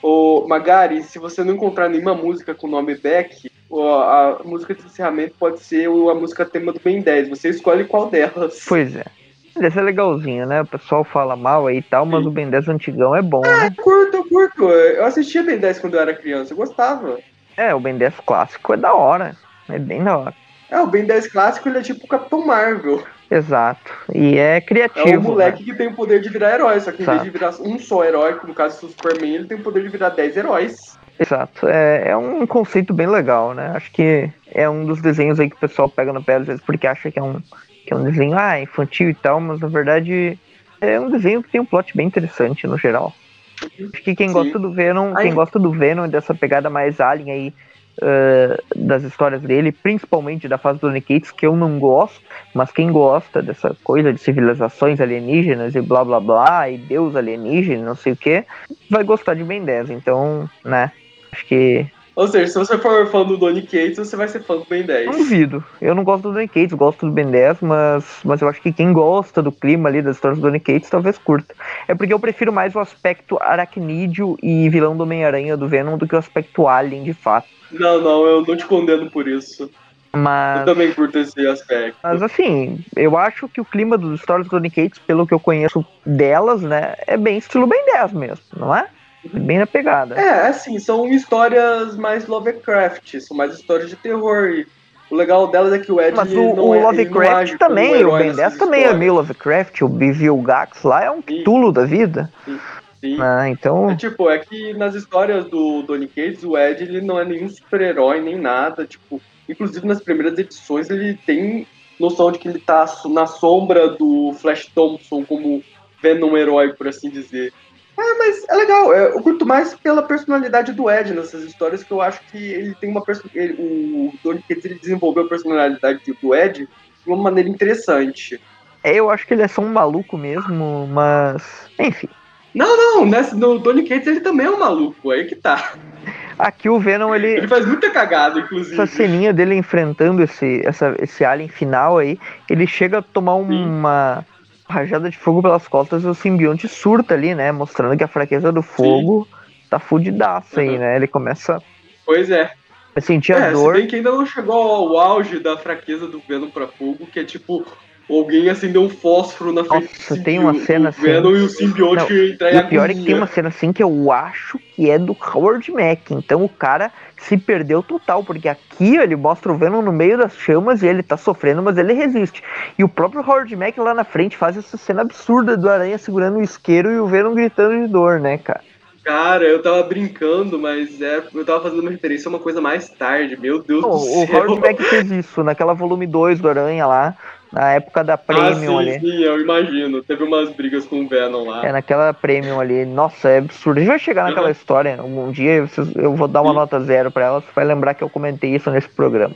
o Magari, se você não encontrar nenhuma música com o nome Beck, ó, a música de encerramento pode ser o- a música tema do Ben 10. Você escolhe qual delas. Pois é. Deve ser legalzinho, né? O pessoal fala mal aí e tal, mas Sim. o Ben 10 antigão é bom, né? Eu curto, eu curto. Eu assistia Ben 10 quando eu era criança, eu gostava. É, o Ben 10 clássico é da hora. É bem da hora. É, o Ben 10 clássico, ele é tipo o Capitão Marvel. Exato. E é É criativo. o né? moleque que tem o poder de virar herói, só que em Tá. vez de virar um só herói, como no caso do Superman, ele tem o poder de virar 10 heróis. Exato. É, é um conceito bem legal, né? Acho que é um dos desenhos aí que o pessoal pega no pé às vezes porque acha que é um, que é um desenho ah, infantil e tal, mas na verdade é um desenho que tem um plot bem interessante no geral. Acho que quem Sim. gosta do Venom, quem gosta do Venom e dessa pegada mais alien aí ah, das histórias dele, principalmente da fase do Nick que eu não gosto, mas quem gosta dessa coisa de civilizações alienígenas e blá blá blá, e deus alienígena, não sei o que, vai gostar de Ben 10. Então, né, acho que Ou seja, se você for fã do Donny Cates, você vai ser fã do Ben 10. Não duvido. Eu não gosto do Donny Cates, gosto do Ben 10, mas, mas eu acho que quem gosta do clima ali das histórias do Donny Cates talvez curta. É porque eu prefiro mais o aspecto aracnídeo e vilão do Homem-Aranha do Venom do que o aspecto alien de fato. Não, não, eu não te condeno por isso. Eu Mas, também curto esse aspecto. mas assim, eu acho que o clima das histórias do Donny Cates, pelo que eu conheço delas, né, é bem estilo Ben 10 mesmo, não é? Bem na pegada. É, assim, são histórias mais Lovecraft, são mais histórias de terror. E o legal delas é que o Ed Mas o, não o é, não Lovecraft como também, um o Ben nessas 10 também é meio Lovecraft, o Bivil Gax lá é um Sim. tulo da vida. Sim. Ah, então, É, tipo, é que nas histórias do Donny Cates, o Ed ele não é nenhum super-herói nem nada. Tipo, inclusive nas primeiras edições ele tem noção de que ele tá na sombra do Flash Thompson como Venom herói, por assim dizer. É, mas é legal. é, eu curto mais pela personalidade do Ed nessas histórias, que eu acho que ele tem uma perso- ele- O Donny Cates ele desenvolveu a personalidade do Ed de uma maneira interessante. É, eu acho que ele é só um maluco mesmo, mas. Enfim. Não, não, nesse, no Tony Cates ele também é um maluco, aí que tá. Aqui o Venom, ele. Ele faz muita cagada, inclusive. Essa ceninha dele enfrentando esse, essa, esse alien final aí, ele chega a tomar uma rajada de fogo pelas costas e o simbionte surta ali, né? Mostrando que a fraqueza do fogo Sim. tá fudidaço uhum. aí, né? Ele começa. Pois é. A sentir é, a dor. Se bem que ainda não chegou ao auge da fraqueza do Venom pra fogo, que é tipo alguém acendeu um fósforo na frente Nossa, do tem uma cena assim. Venom e o simbionte entrar E o pior é que tem uma cena assim que eu acho que é do Howard Mack. Então o cara se perdeu total, porque aqui ele mostra o Venom no meio das chamas e ele tá sofrendo, mas ele resiste. E o próprio Howard Mack lá na frente faz essa cena absurda do Aranha segurando o isqueiro e o Venom gritando de dor, né, cara? Cara, eu tava brincando, mas é, eu tava fazendo uma referência a uma coisa mais tarde, meu Deus Não, do céu. O Howard Mack fez isso, naquela volume 2 do Aranha lá, na época da Premium ah, sim, ali. Sim, eu imagino. Teve umas brigas com o Venom lá. É, naquela Premium ali. Nossa, é absurdo. A gente vai chegar naquela história. Um dia eu vou dar uma sim. nota zero pra ela. Você vai lembrar que eu comentei isso nesse programa.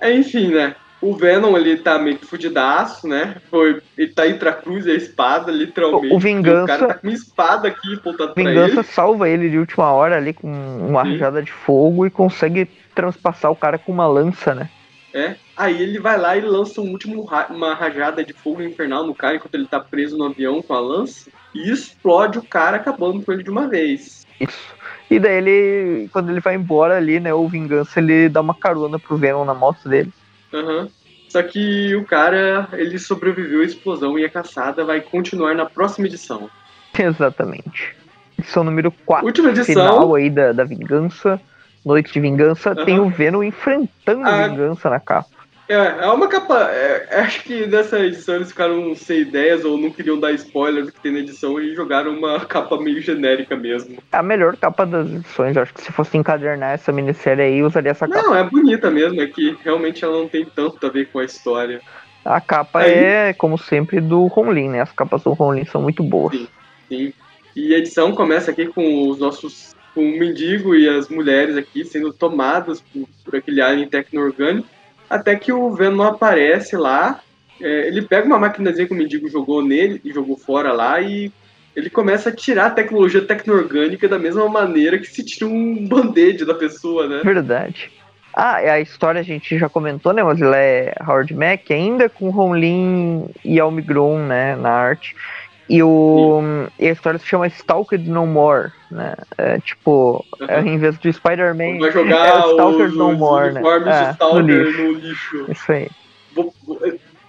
É, enfim, né? O Venom, ele tá meio que fudidaço, né? Foi, ele tá entre a cruz e a espada, literalmente. O Vingança... O cara tá com uma espada aqui apontada pra ele. Vingança salva ele de última hora ali com uma rajada de fogo e consegue transpassar o cara com uma lança, né? É. Aí ele vai lá e lança um último uma rajada de fogo infernal no cara enquanto ele tá preso no avião com a lança e explode o cara acabando com ele de uma vez. Isso. E daí ele, quando ele vai embora ali, né, o Vingança, ele dá uma carona pro Venom na moto dele. Aham. Uhum. Só que o cara, ele sobreviveu à explosão e a caçada vai continuar na próxima edição. Exatamente. Edição número 4. Última edição. Final aí da, da Vingança. Noite de Vingança, uhum. tem o Venom enfrentando a Vingança na capa. É, é uma capa. É, é, acho que nessa edição eles ficaram sem ideias ou não queriam dar spoiler do que tem na edição e jogaram uma capa meio genérica mesmo. É a melhor capa das edições. Acho que se fosse encadernar essa minissérie aí, usaria essa capa. Não, é bonita mesmo, é que realmente ela não tem tanto a ver com a história. A capa aí... é, como sempre, do Ronlin, né? As capas do Ronlin são muito boas. Sim, sim. E a edição começa aqui com os nossos com o mendigo e as mulheres aqui sendo tomadas por, por aquele alien tecno-orgânico, até que o Venom aparece lá, é, ele pega uma maquinazinha que o mendigo jogou nele e jogou fora lá e ele começa a tirar a tecnologia tecno-orgânica da mesma maneira que se tira um band-aid da pessoa, né? Verdade. Ah, a história a gente já comentou, né? Mas ele é Howard Mack ainda com Ron Lin e Almigron, né? Na arte. E, o, e a história se chama Stalked No More, né? É, tipo, uhum. é, em vez de Spider-Man, vai jogar é Stalked os, No More, né? É, Stalker no lixo. no lixo. Isso aí.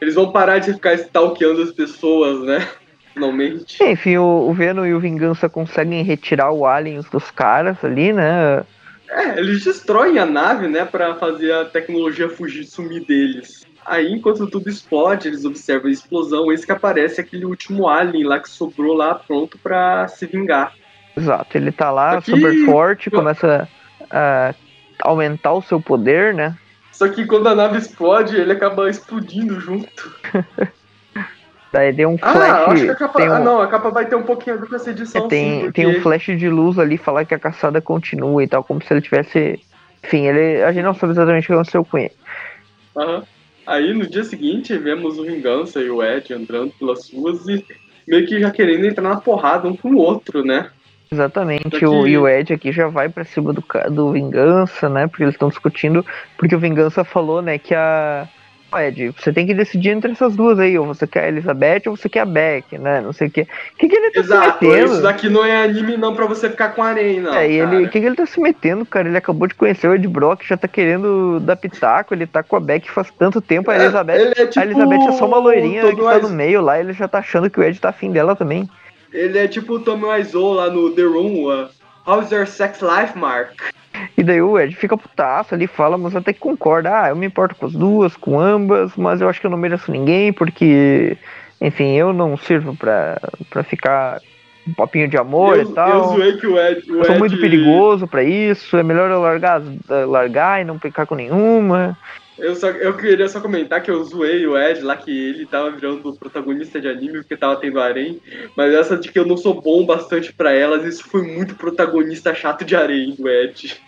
Eles vão parar de ficar stalkeando as pessoas, né? Finalmente. Enfim, o, o Venom e o Vingança conseguem retirar o Aliens dos caras ali, né? É, eles destroem a nave, né, pra fazer a tecnologia fugir, sumir deles. Aí, enquanto tudo explode, eles observam a explosão, eis que aparece aquele último alien lá que sobrou lá pronto para se vingar. Exato, ele tá lá super forte, começa a aumentar o seu poder, né? Só que quando a nave explode, ele acaba explodindo junto. Daí deu um ah, flash. Ah, acho que a capa. Um... Ah, não, a capa vai ter um pouquinho a ver com essa edição. É, tem, sim, porque... tem um flash de luz ali falar que a caçada continua e tal, como se ele tivesse. Enfim, ele. A gente não sabe exatamente o que aconteceu com ele. Aham. Uhum. Aí no dia seguinte vemos o Vingança e o Ed andando pelas ruas e meio que já querendo entrar na porrada um com o outro, né? Exatamente, que... o, e o Ed aqui já vai para cima do, do Vingança, né? Porque eles estão discutindo, porque o Vingança falou, né, que a, Ed, você tem que decidir entre essas duas aí, ou você quer a Elizabeth ou você quer a Beck, né? Não sei o que. O que, que ele tá Exato, se metendo? Isso daqui não é anime não pra você ficar com a areia, não. É, ele, o que, que ele tá se metendo, cara? Ele acabou de conhecer o Ed Brock, já tá querendo dar pitaco, ele tá com a Beck faz tanto tempo, a é, Elizabeth. É, tipo a Elizabeth é só uma loirinha que tá no meio lá, ele já tá achando que o Ed tá afim dela também. Ele é tipo o Tommy Wiseau lá no The Room, uh, How's Your Sex Life, Mark? E daí o Ed fica putaço ali, fala, mas até que concorda. Ah, eu me importo com as duas, com ambas, mas eu acho que eu não mereço ninguém, porque, enfim, eu não sirvo pra, pra ficar um papinho de amor eu, e tal. Eu zoei que o Ed. O eu sou Ed... muito perigoso pra isso, é melhor eu largar, largar e não ficar com nenhuma. Eu, só, eu queria só comentar que eu zoei o Ed lá, que ele tava virando protagonista de anime porque tava tendo harém. Mas essa de que eu não sou bom bastante para elas, isso foi muito protagonista chato de harém do Ed.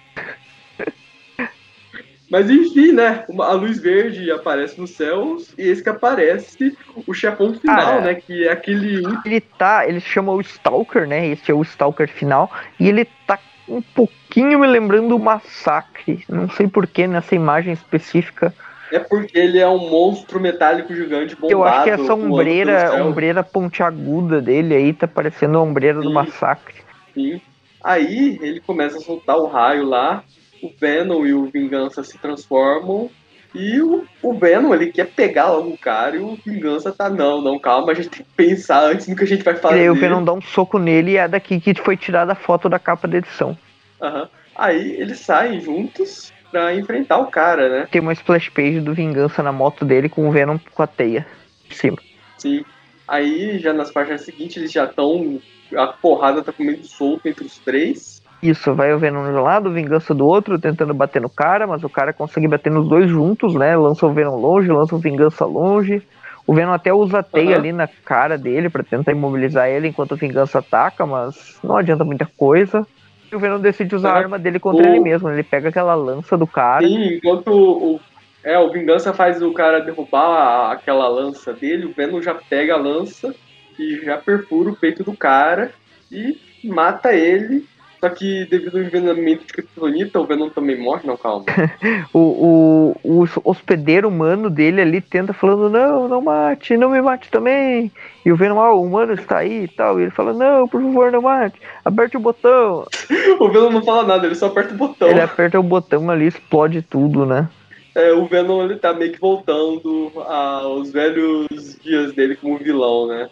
Mas enfim, né? A luz verde aparece nos céus e esse que aparece o chefão final, ah, né? Que é aquele. Ele tá. Ele chama o Stalker, né? Esse é o Stalker final. E ele tá um pouquinho me lembrando o Massacre. Não sei porquê nessa imagem específica. É porque ele é um monstro metálico gigante bombado. Eu acho que essa ombreira, ombreira pontiaguda dele aí tá parecendo a ombreira Sim. do Massacre. Sim. Aí ele começa a soltar o raio lá o Venom e o Vingança se transformam. E o, o Venom, ele quer pegar logo o cara e o Vingança tá, não, não, calma, a gente tem que pensar antes no que a gente vai fazer. E aí o Venom dá um soco nele e é daqui que foi tirada a foto da capa da edição. Uhum. Aí eles saem juntos pra enfrentar o cara, né? Tem uma splash page do Vingança na moto dele com o Venom com a teia em cima. Sim. Aí já nas páginas seguintes eles já estão. A porrada tá comendo solto entre os três. Isso, vai o Venom de um lado, Vingança do outro, tentando bater no cara, mas o cara consegue bater nos dois juntos, né? Lança o Venom longe, lança o Vingança longe. O Venom até usa a teia uhum. ali na cara dele para tentar imobilizar ele enquanto o Vingança ataca, mas não adianta muita coisa. E o Venom decide usar a arma dele contra o... ele mesmo. Ele pega aquela lança do cara. Sim, enquanto o, é, o Vingança faz o cara derrubar aquela lança dele, o Venom já pega a lança e já perfura o peito do cara e mata ele só que devido ao envenenamento de Kryptonita, o Venom também morre, não, calma. o, o, o hospedeiro humano dele ali tenta falando, não, não mate, não me mate também. E o Venom, ah, o humano está aí e tal. E ele fala, não, por favor, não mate, aperte o botão. o Venom não fala nada, ele só aperta o botão. Ele aperta o botão ali, explode tudo, né? É, o Venom ele tá meio que voltando aos velhos dias dele como vilão, né?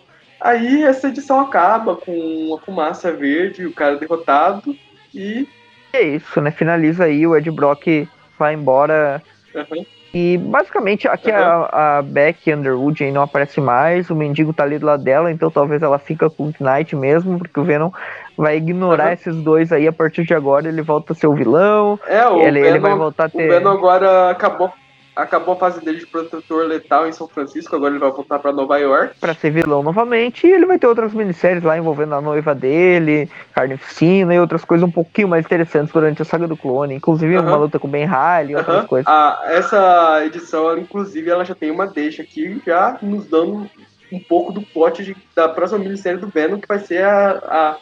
Aí essa edição acaba com uma fumaça verde, o cara derrotado e. É isso, né? Finaliza aí, o Ed Brock vai embora. Uhum. E basicamente aqui uhum. a, a Beck Underwood aí não aparece mais, o mendigo tá ali do lado dela, então talvez ela fica com o Knight mesmo, porque o Venom vai ignorar uhum. esses dois aí a partir de agora, ele volta a ser o vilão. É, o ele, Venom, ele vai voltar a ter. O Venom agora acabou acabou a fase dele de protetor letal em São Francisco, agora ele vai voltar para Nova York. Para ser vilão novamente, e ele vai ter outras minisséries lá envolvendo a noiva dele, Carnificina e outras coisas um pouquinho mais interessantes durante a saga do clone, inclusive uma luta com Ben Haley e outras coisas. Ah, essa edição, inclusive, ela já tem uma deixa aqui, já nos dando um pouco do pote de, da próxima minissérie do Venom, que vai ser a, a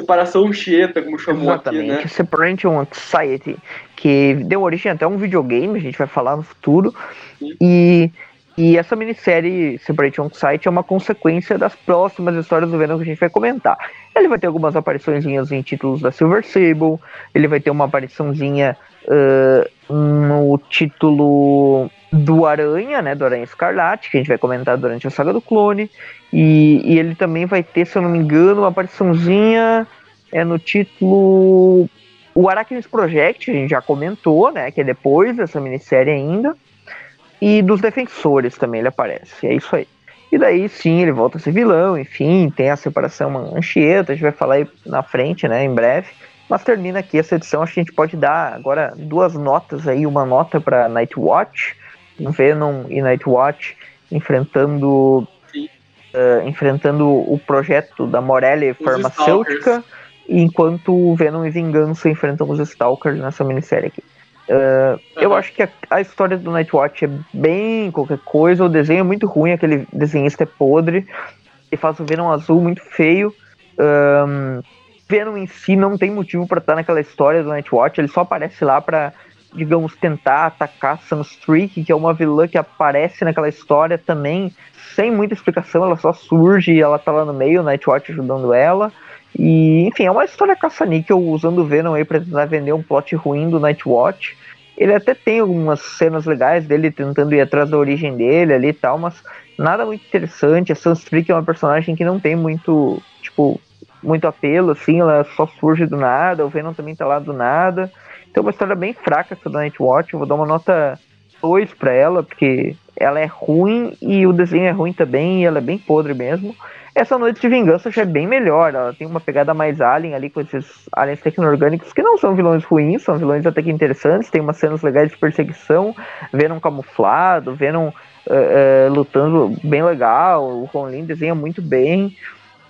separação Chieta, como chamou Exatamente, aqui, né? Separation Society, que deu origem até a um videogame, a gente vai falar no futuro. E, e essa minissérie Separation Society é uma consequência das próximas histórias do Venom que a gente vai comentar. Ele vai ter algumas apariçõezinhas em títulos da Silver Sable, ele vai ter uma apariçãozinha uh, no título do Aranha, né, do Aranha Escarlate, que a gente vai comentar durante a saga do clone, e, e ele também vai ter, se eu não me engano, uma apariçãozinha é no título o Arachnis Project, a gente já comentou, né, que é depois dessa minissérie ainda, e dos Defensores também ele aparece, é isso aí. E daí sim, ele volta a ser vilão, enfim, tem a separação Anchieta, a gente vai falar aí na frente, né, em breve. Mas termina aqui essa edição, acho que a gente pode dar agora duas notas aí, uma nota para Nightwatch, Venom e Nightwatch enfrentando uh, enfrentando o projeto da Morelli Os farmacêutica, enquanto o Venom e Vingança enfrentam os Stalkers nessa minissérie aqui. Uh, uhum. Eu acho que a, a, história do Nightwatch é bem qualquer coisa, o desenho é muito ruim, aquele desenhista é podre, e faz o Venom azul muito feio. Um, Venom em si não tem motivo para estar naquela história do Nightwatch, ele só aparece lá para digamos, tentar atacar Sunstreak, que é uma vilã que aparece naquela história também, sem muita explicação, ela só surge e ela tá lá no meio, Nightwatch ajudando ela. E, enfim, é uma história caça-níquel usando o Venom aí pra tentar vender um plot ruim do Nightwatch. Ele até tem algumas cenas legais dele tentando ir atrás da origem dele ali e tal, mas nada muito interessante. A Sunstreak é uma personagem que não tem muito, tipo, muito apelo, assim, ela só surge do nada, o Venom também tá lá do nada. Então, uma história bem fraca essa da Nightwatch. Eu vou dar uma nota 2 para ela, porque ela é ruim e o desenho é ruim também, e ela é bem podre mesmo. Essa Noite de Vingança já é bem melhor, ela tem uma pegada mais alien ali com esses aliens tecno-orgânicos que não são vilões ruins, são vilões até que interessantes, tem umas cenas legais de perseguição, Venom camuflado, Venom uh, uh, lutando bem legal, o Ron Lin desenha muito bem.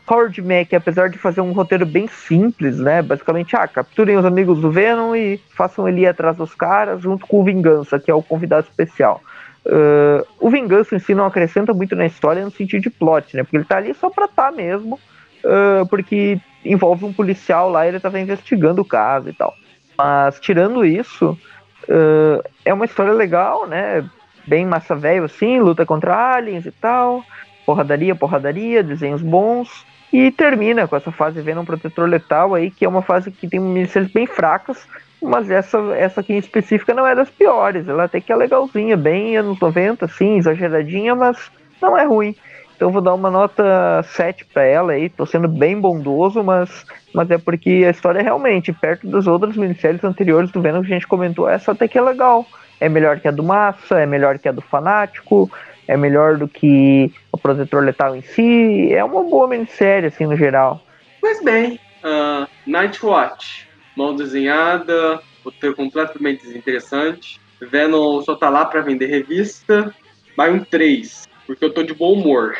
Howard Mack, apesar de fazer um roteiro bem simples, né? Basicamente, ah, capturem os amigos do Venom e façam ele ir atrás dos caras junto com o Vingança, que é o convidado especial. Uh, o Vingança em si não acrescenta muito na história no sentido de plot, né? Porque ele tá ali só pra tá mesmo, uh, porque envolve um policial lá, ele tava investigando o caso e tal. Mas tirando isso, uh, é uma história legal, né? Bem massa velho assim, luta contra aliens e tal, porradaria, porradaria, desenhos bons. E termina com essa fase vendo um protetor letal aí, que é uma fase que tem minisséries bem fracas, mas essa, essa aqui em específica não é das piores. Ela até que é legalzinha, bem anos 90, assim, exageradinha, mas não é ruim. Então vou dar uma nota 7 para ela aí, tô sendo bem bondoso, mas, mas é porque a história é realmente, perto das outras minisséries anteriores do Venom que a gente comentou, essa até que é legal. É melhor que a do Massa, é melhor que a do Fanático, é melhor do que o Protetor Letal em si. É uma boa minissérie, assim, no geral. Pois bem, uh, Nightwatch. Mal desenhada, roteiro completamente desinteressante. Venom só tá lá pra vender revista. Vai um 3, porque eu tô de bom humor.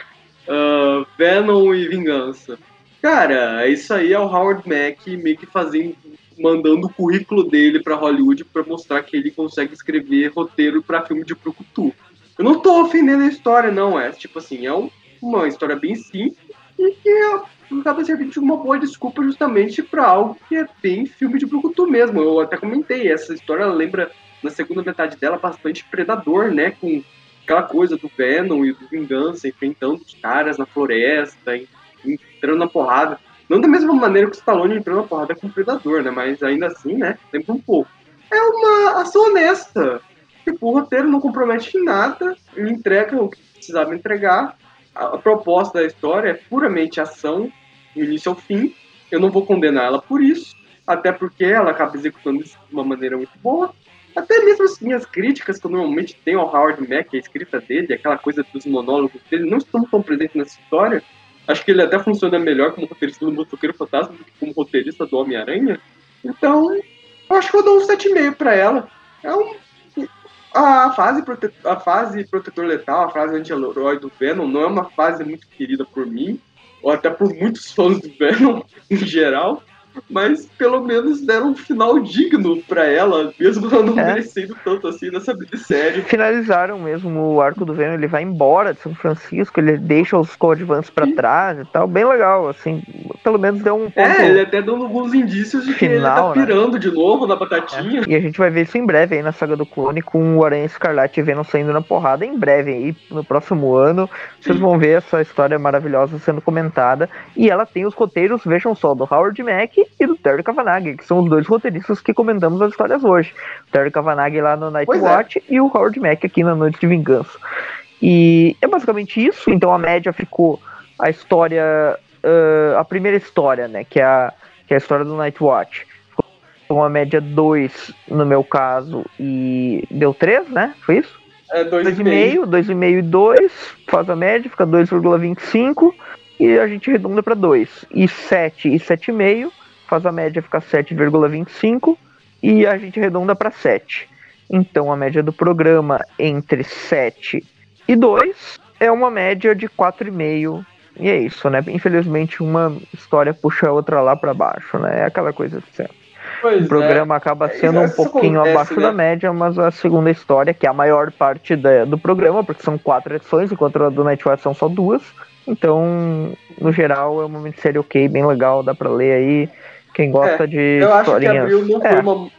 Uh, Venom e Vingança. Cara, isso aí é o Howard Mack meio que fazendo, mandando o currículo dele para Hollywood para mostrar que ele consegue escrever roteiro para filme de Brucutu. Eu não tô ofendendo a história, não. É tipo assim, é um, uma história bem simples e que acaba servindo de uma boa desculpa justamente para algo que é bem filme de Brucutu mesmo. Eu até comentei, essa história lembra, na segunda metade dela, bastante Predador, né? Com aquela coisa do Venom e do Vingança enfrentando os caras na floresta, entrando na porrada. Não da mesma maneira que o Stallone entrou na porrada com o Predador, né? Mas ainda assim, né? Lembra um pouco. É uma ação honesta o roteiro não compromete em nada, ele entrega o que precisava entregar. A, a proposta da história é puramente ação, do início ao fim. Eu não vou condenar ela por isso, até porque ela acaba executando isso de uma maneira muito boa. Até mesmo as minhas críticas que eu normalmente tenho ao Howard Mack, a escrita dele, aquela coisa dos monólogos dele, não estão tão presentes nessa história. Acho que ele até funciona melhor como roteirista do Motoqueiro Fantasma do que como roteirista do Homem-Aranha. Então, eu acho que eu dou um 7,5 pra ela. É um a fase, prote... a fase protetor letal, a fase anti-herói do Venom, não é uma fase muito querida por mim, ou até por muitos fãs do Venom em geral mas pelo menos deram um final digno para ela, mesmo ela não é. merecendo tanto assim nessa minissérie. Finalizaram mesmo o arco do Venom, ele vai embora de São Francisco, ele deixa os coadjuvantes para trás e tal, bem legal, assim, pelo menos deu um ponto É, ele até deu alguns indícios de final, que ele tá né? pirando né? de novo na batatinha. É. E a gente vai ver isso em breve aí na saga do clone, com o Aranha Escarlate e Venom saindo na porrada em breve aí, no próximo ano, vocês Sim. vão ver essa história maravilhosa sendo comentada, e ela tem os roteiros, vejam só, do Howard Mack e do Terry Kavanagh, que são os dois roteiristas que comentamos as histórias hoje. O Terry Kavanagh lá no Night Watch é. e o Howard Mack aqui na Noite de Vingança. E é basicamente isso. Então a média ficou a história, uh, a primeira história, né, que é a, que é a história do Night Watch. Ficou uma média 2 no meu caso e deu 3, né? Foi isso? É 2,5. 2,5 e 2, faz a média, fica 2,25 e a gente redonda para 2. E 7 e 7,5 faz a média ficar 7,25 e a gente arredonda para 7. Então a média do programa entre 7 e 2 é uma média de 4,5. E é isso, né? Infelizmente uma história puxa a outra lá para baixo, né? É aquela coisa de sempre. Pois o programa é. acaba sendo um pouquinho acontece, abaixo né? da média, mas a segunda história, que é a maior parte da, do programa, porque são quatro edições, enquanto a do Nightwatch são só duas. Então, no geral, é uma minissérie ok, bem legal, dá pra ler aí. Quem gosta é, de eu acho que Abril não é. foi uma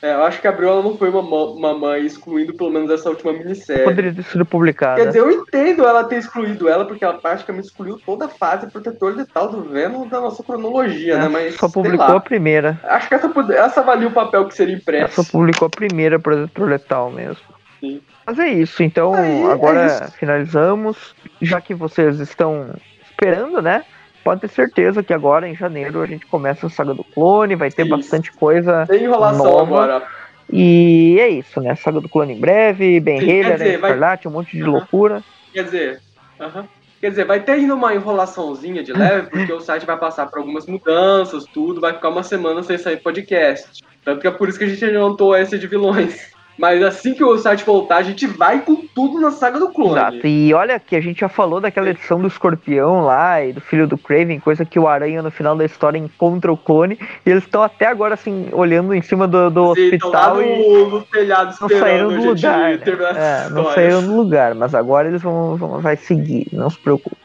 é, eu acho que Abril ela não foi uma, uma mãe excluindo pelo menos essa última minissérie. Poderia ter sido publicada. Quer dizer, eu entendo ela ter excluído ela, porque ela praticamente excluiu toda a fase protetor letal do Venom da nossa cronologia, é, né? Mas, só publicou a primeira. Acho que essa, essa valia o papel que seria impresso. Ela só publicou a primeira protetor letal mesmo. Sim. Mas é isso, então Aí, agora é isso. finalizamos. Já que vocês estão esperando, né? Pode ter certeza que agora, em janeiro, a gente começa a saga do clone, vai ter isso. bastante coisa Tem enrolação nova. agora. E é isso, né? Saga do clone em breve, Ben Haler, Escarlate, vai... um monte de uhum. loucura. Quer dizer, uhum. quer dizer, vai ter ainda uma enrolaçãozinha de leve, porque o site vai passar por algumas mudanças, tudo, vai ficar uma semana sem sair podcast. Tanto que é por isso que a gente adiantou esse de vilões. Mas assim que o site voltar, a gente vai com tudo na saga do clone. Exato. E olha que a gente já falou daquela edição do escorpião lá e do filho do Craven, coisa que o Aranha no final da história encontra o clone. E eles estão até agora assim, olhando em cima do, do Sim, hospital lá e no, no telhado não saíram do lugar. né? É, não saíram do lugar, mas agora eles vão, vão vai seguir, não se preocupe.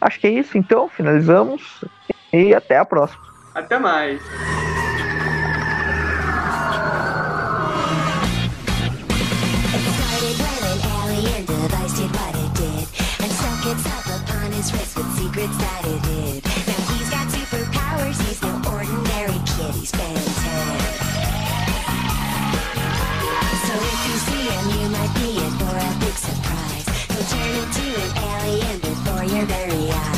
Acho que é isso, então, finalizamos e até a próxima. Até mais. Secrets that it hid. Now he's got superpowers, he's no ordinary kid, he's 10. So if you see him, you might be in for a big surprise. He'll turn into an alien before your very eyes.